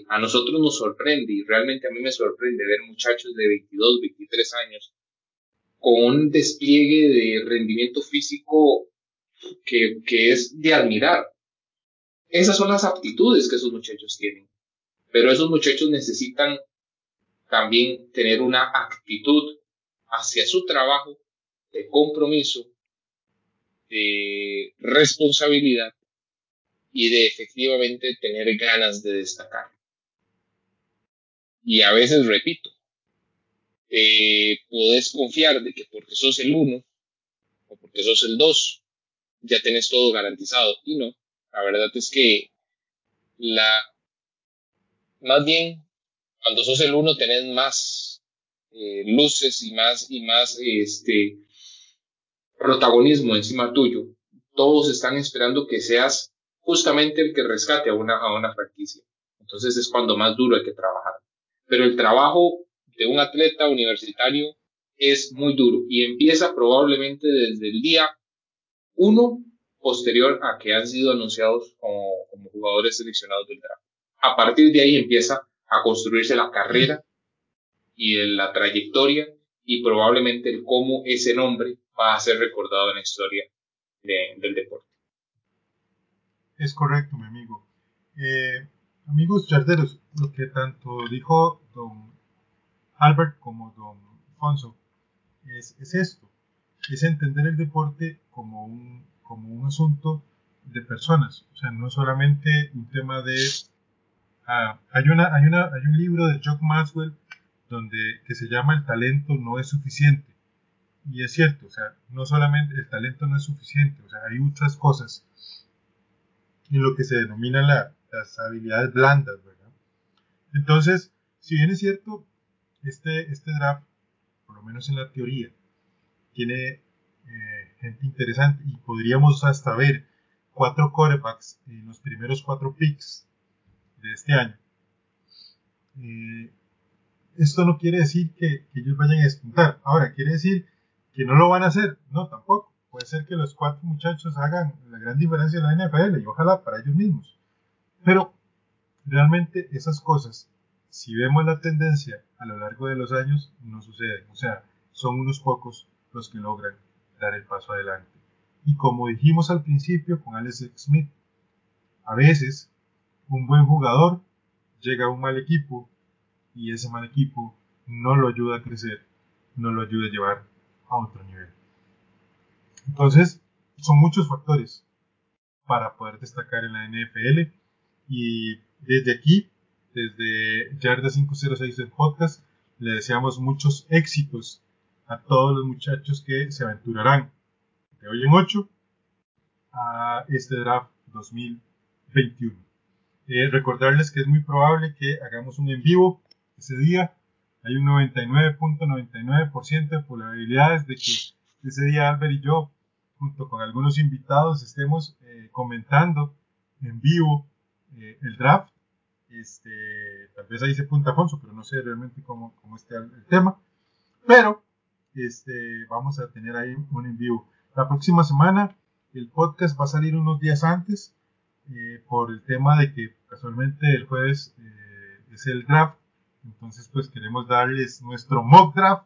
a nosotros nos sorprende y realmente a mí me sorprende ver muchachos de 22, 23 años con un despliegue de rendimiento físico que, que es de admirar. Esas son las aptitudes que esos muchachos tienen. Pero esos muchachos necesitan también tener una actitud hacia su trabajo de compromiso, de responsabilidad y de efectivamente tener ganas de destacar. Y a veces repito, eh, puedes confiar de que porque sos el uno o porque sos el dos, ya tenés todo garantizado. Y no, la verdad es que la, más bien, cuando sos el uno tenés más eh, luces y más, y más, este, protagonismo encima tuyo. Todos están esperando que seas justamente el que rescate a una, a una franquicia. Entonces es cuando más duro hay que trabajar. Pero el trabajo de un atleta universitario es muy duro y empieza probablemente desde el día uno posterior a que han sido anunciados como, como jugadores seleccionados del draft. A partir de ahí empieza a construirse la carrera y la trayectoria y probablemente cómo ese nombre va a ser recordado en la historia del deporte. Es correcto, mi amigo. Eh, amigos charderos, lo que tanto dijo don Albert como don Fonso es, esto, es entender el deporte como un, como un asunto de personas, o sea, no solamente un tema de... Ah, hay, una, hay, una, hay un libro de Jock Maxwell donde, que se llama El talento no es suficiente. Y es cierto, o sea, no solamente el talento no es suficiente, o sea, hay otras cosas en lo que se denomina las habilidades blandas, ¿verdad? Entonces, si bien es cierto, este, este draft, por lo menos en la teoría, tiene eh, gente interesante y podríamos hasta ver cuatro corebacks en los primeros cuatro picks de este año. Eh, esto no quiere decir que, que, ellos vayan a despuntar. Ahora, quiere decir que no lo van a hacer. No, tampoco puede ser que los cuatro muchachos hagan la gran diferencia en la NFL y ojalá para ellos mismos. Pero realmente esas cosas si vemos la tendencia a lo largo de los años, no sucede. O sea, son unos pocos los que logran dar el paso adelante. Y como dijimos al principio con Alex Smith, a veces un buen jugador llega a un mal equipo y ese mal equipo no lo ayuda a crecer, no lo ayuda a llevar a otro nivel. Entonces, son muchos factores para poder destacar en la NFL y desde aquí, desde Yarda 506 del podcast, le deseamos muchos éxitos a todos los muchachos que se aventurarán de hoy en 8 a este draft 2021. Eh, recordarles que es muy probable que hagamos un en vivo ese día. Hay un 99.99% de probabilidades de que ese día Albert y yo, junto con algunos invitados, estemos eh, comentando en vivo eh, el draft. Este, tal vez ahí se punta Afonso, pero no sé realmente cómo, cómo está el, tema. Pero este, vamos a tener ahí un en vivo. La próxima semana el podcast va a salir unos días antes eh, por el tema de que casualmente el jueves es el draft. Entonces pues queremos darles nuestro mock draft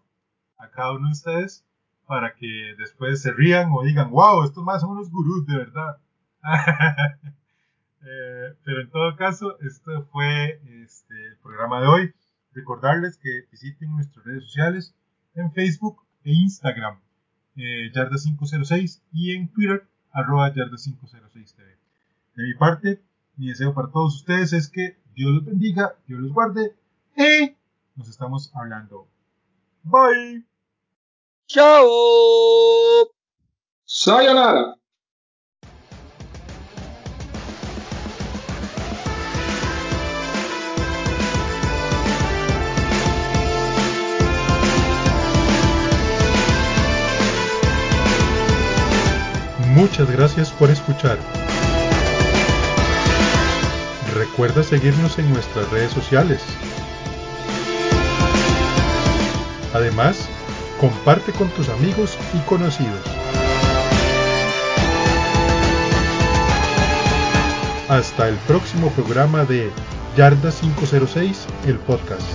a cada uno de ustedes para que después se rían o digan, wow, estos más son unos gurús de verdad. eh, pero en todo caso, esto fue este, el programa de hoy. Recordarles que visiten nuestras redes sociales en Facebook e Instagram, eh, Yarda506, y en Twitter, arroba Yarda506TV. De mi parte, mi deseo para todos ustedes es que Dios los bendiga, Dios los guarde, y nos estamos hablando. Bye. ¡Chao! Sayonara. Muchas gracias por escuchar. Recuerda seguirnos en nuestras redes sociales. Además, comparte con tus amigos y conocidos. Hasta el próximo programa de Yarda 506, el podcast.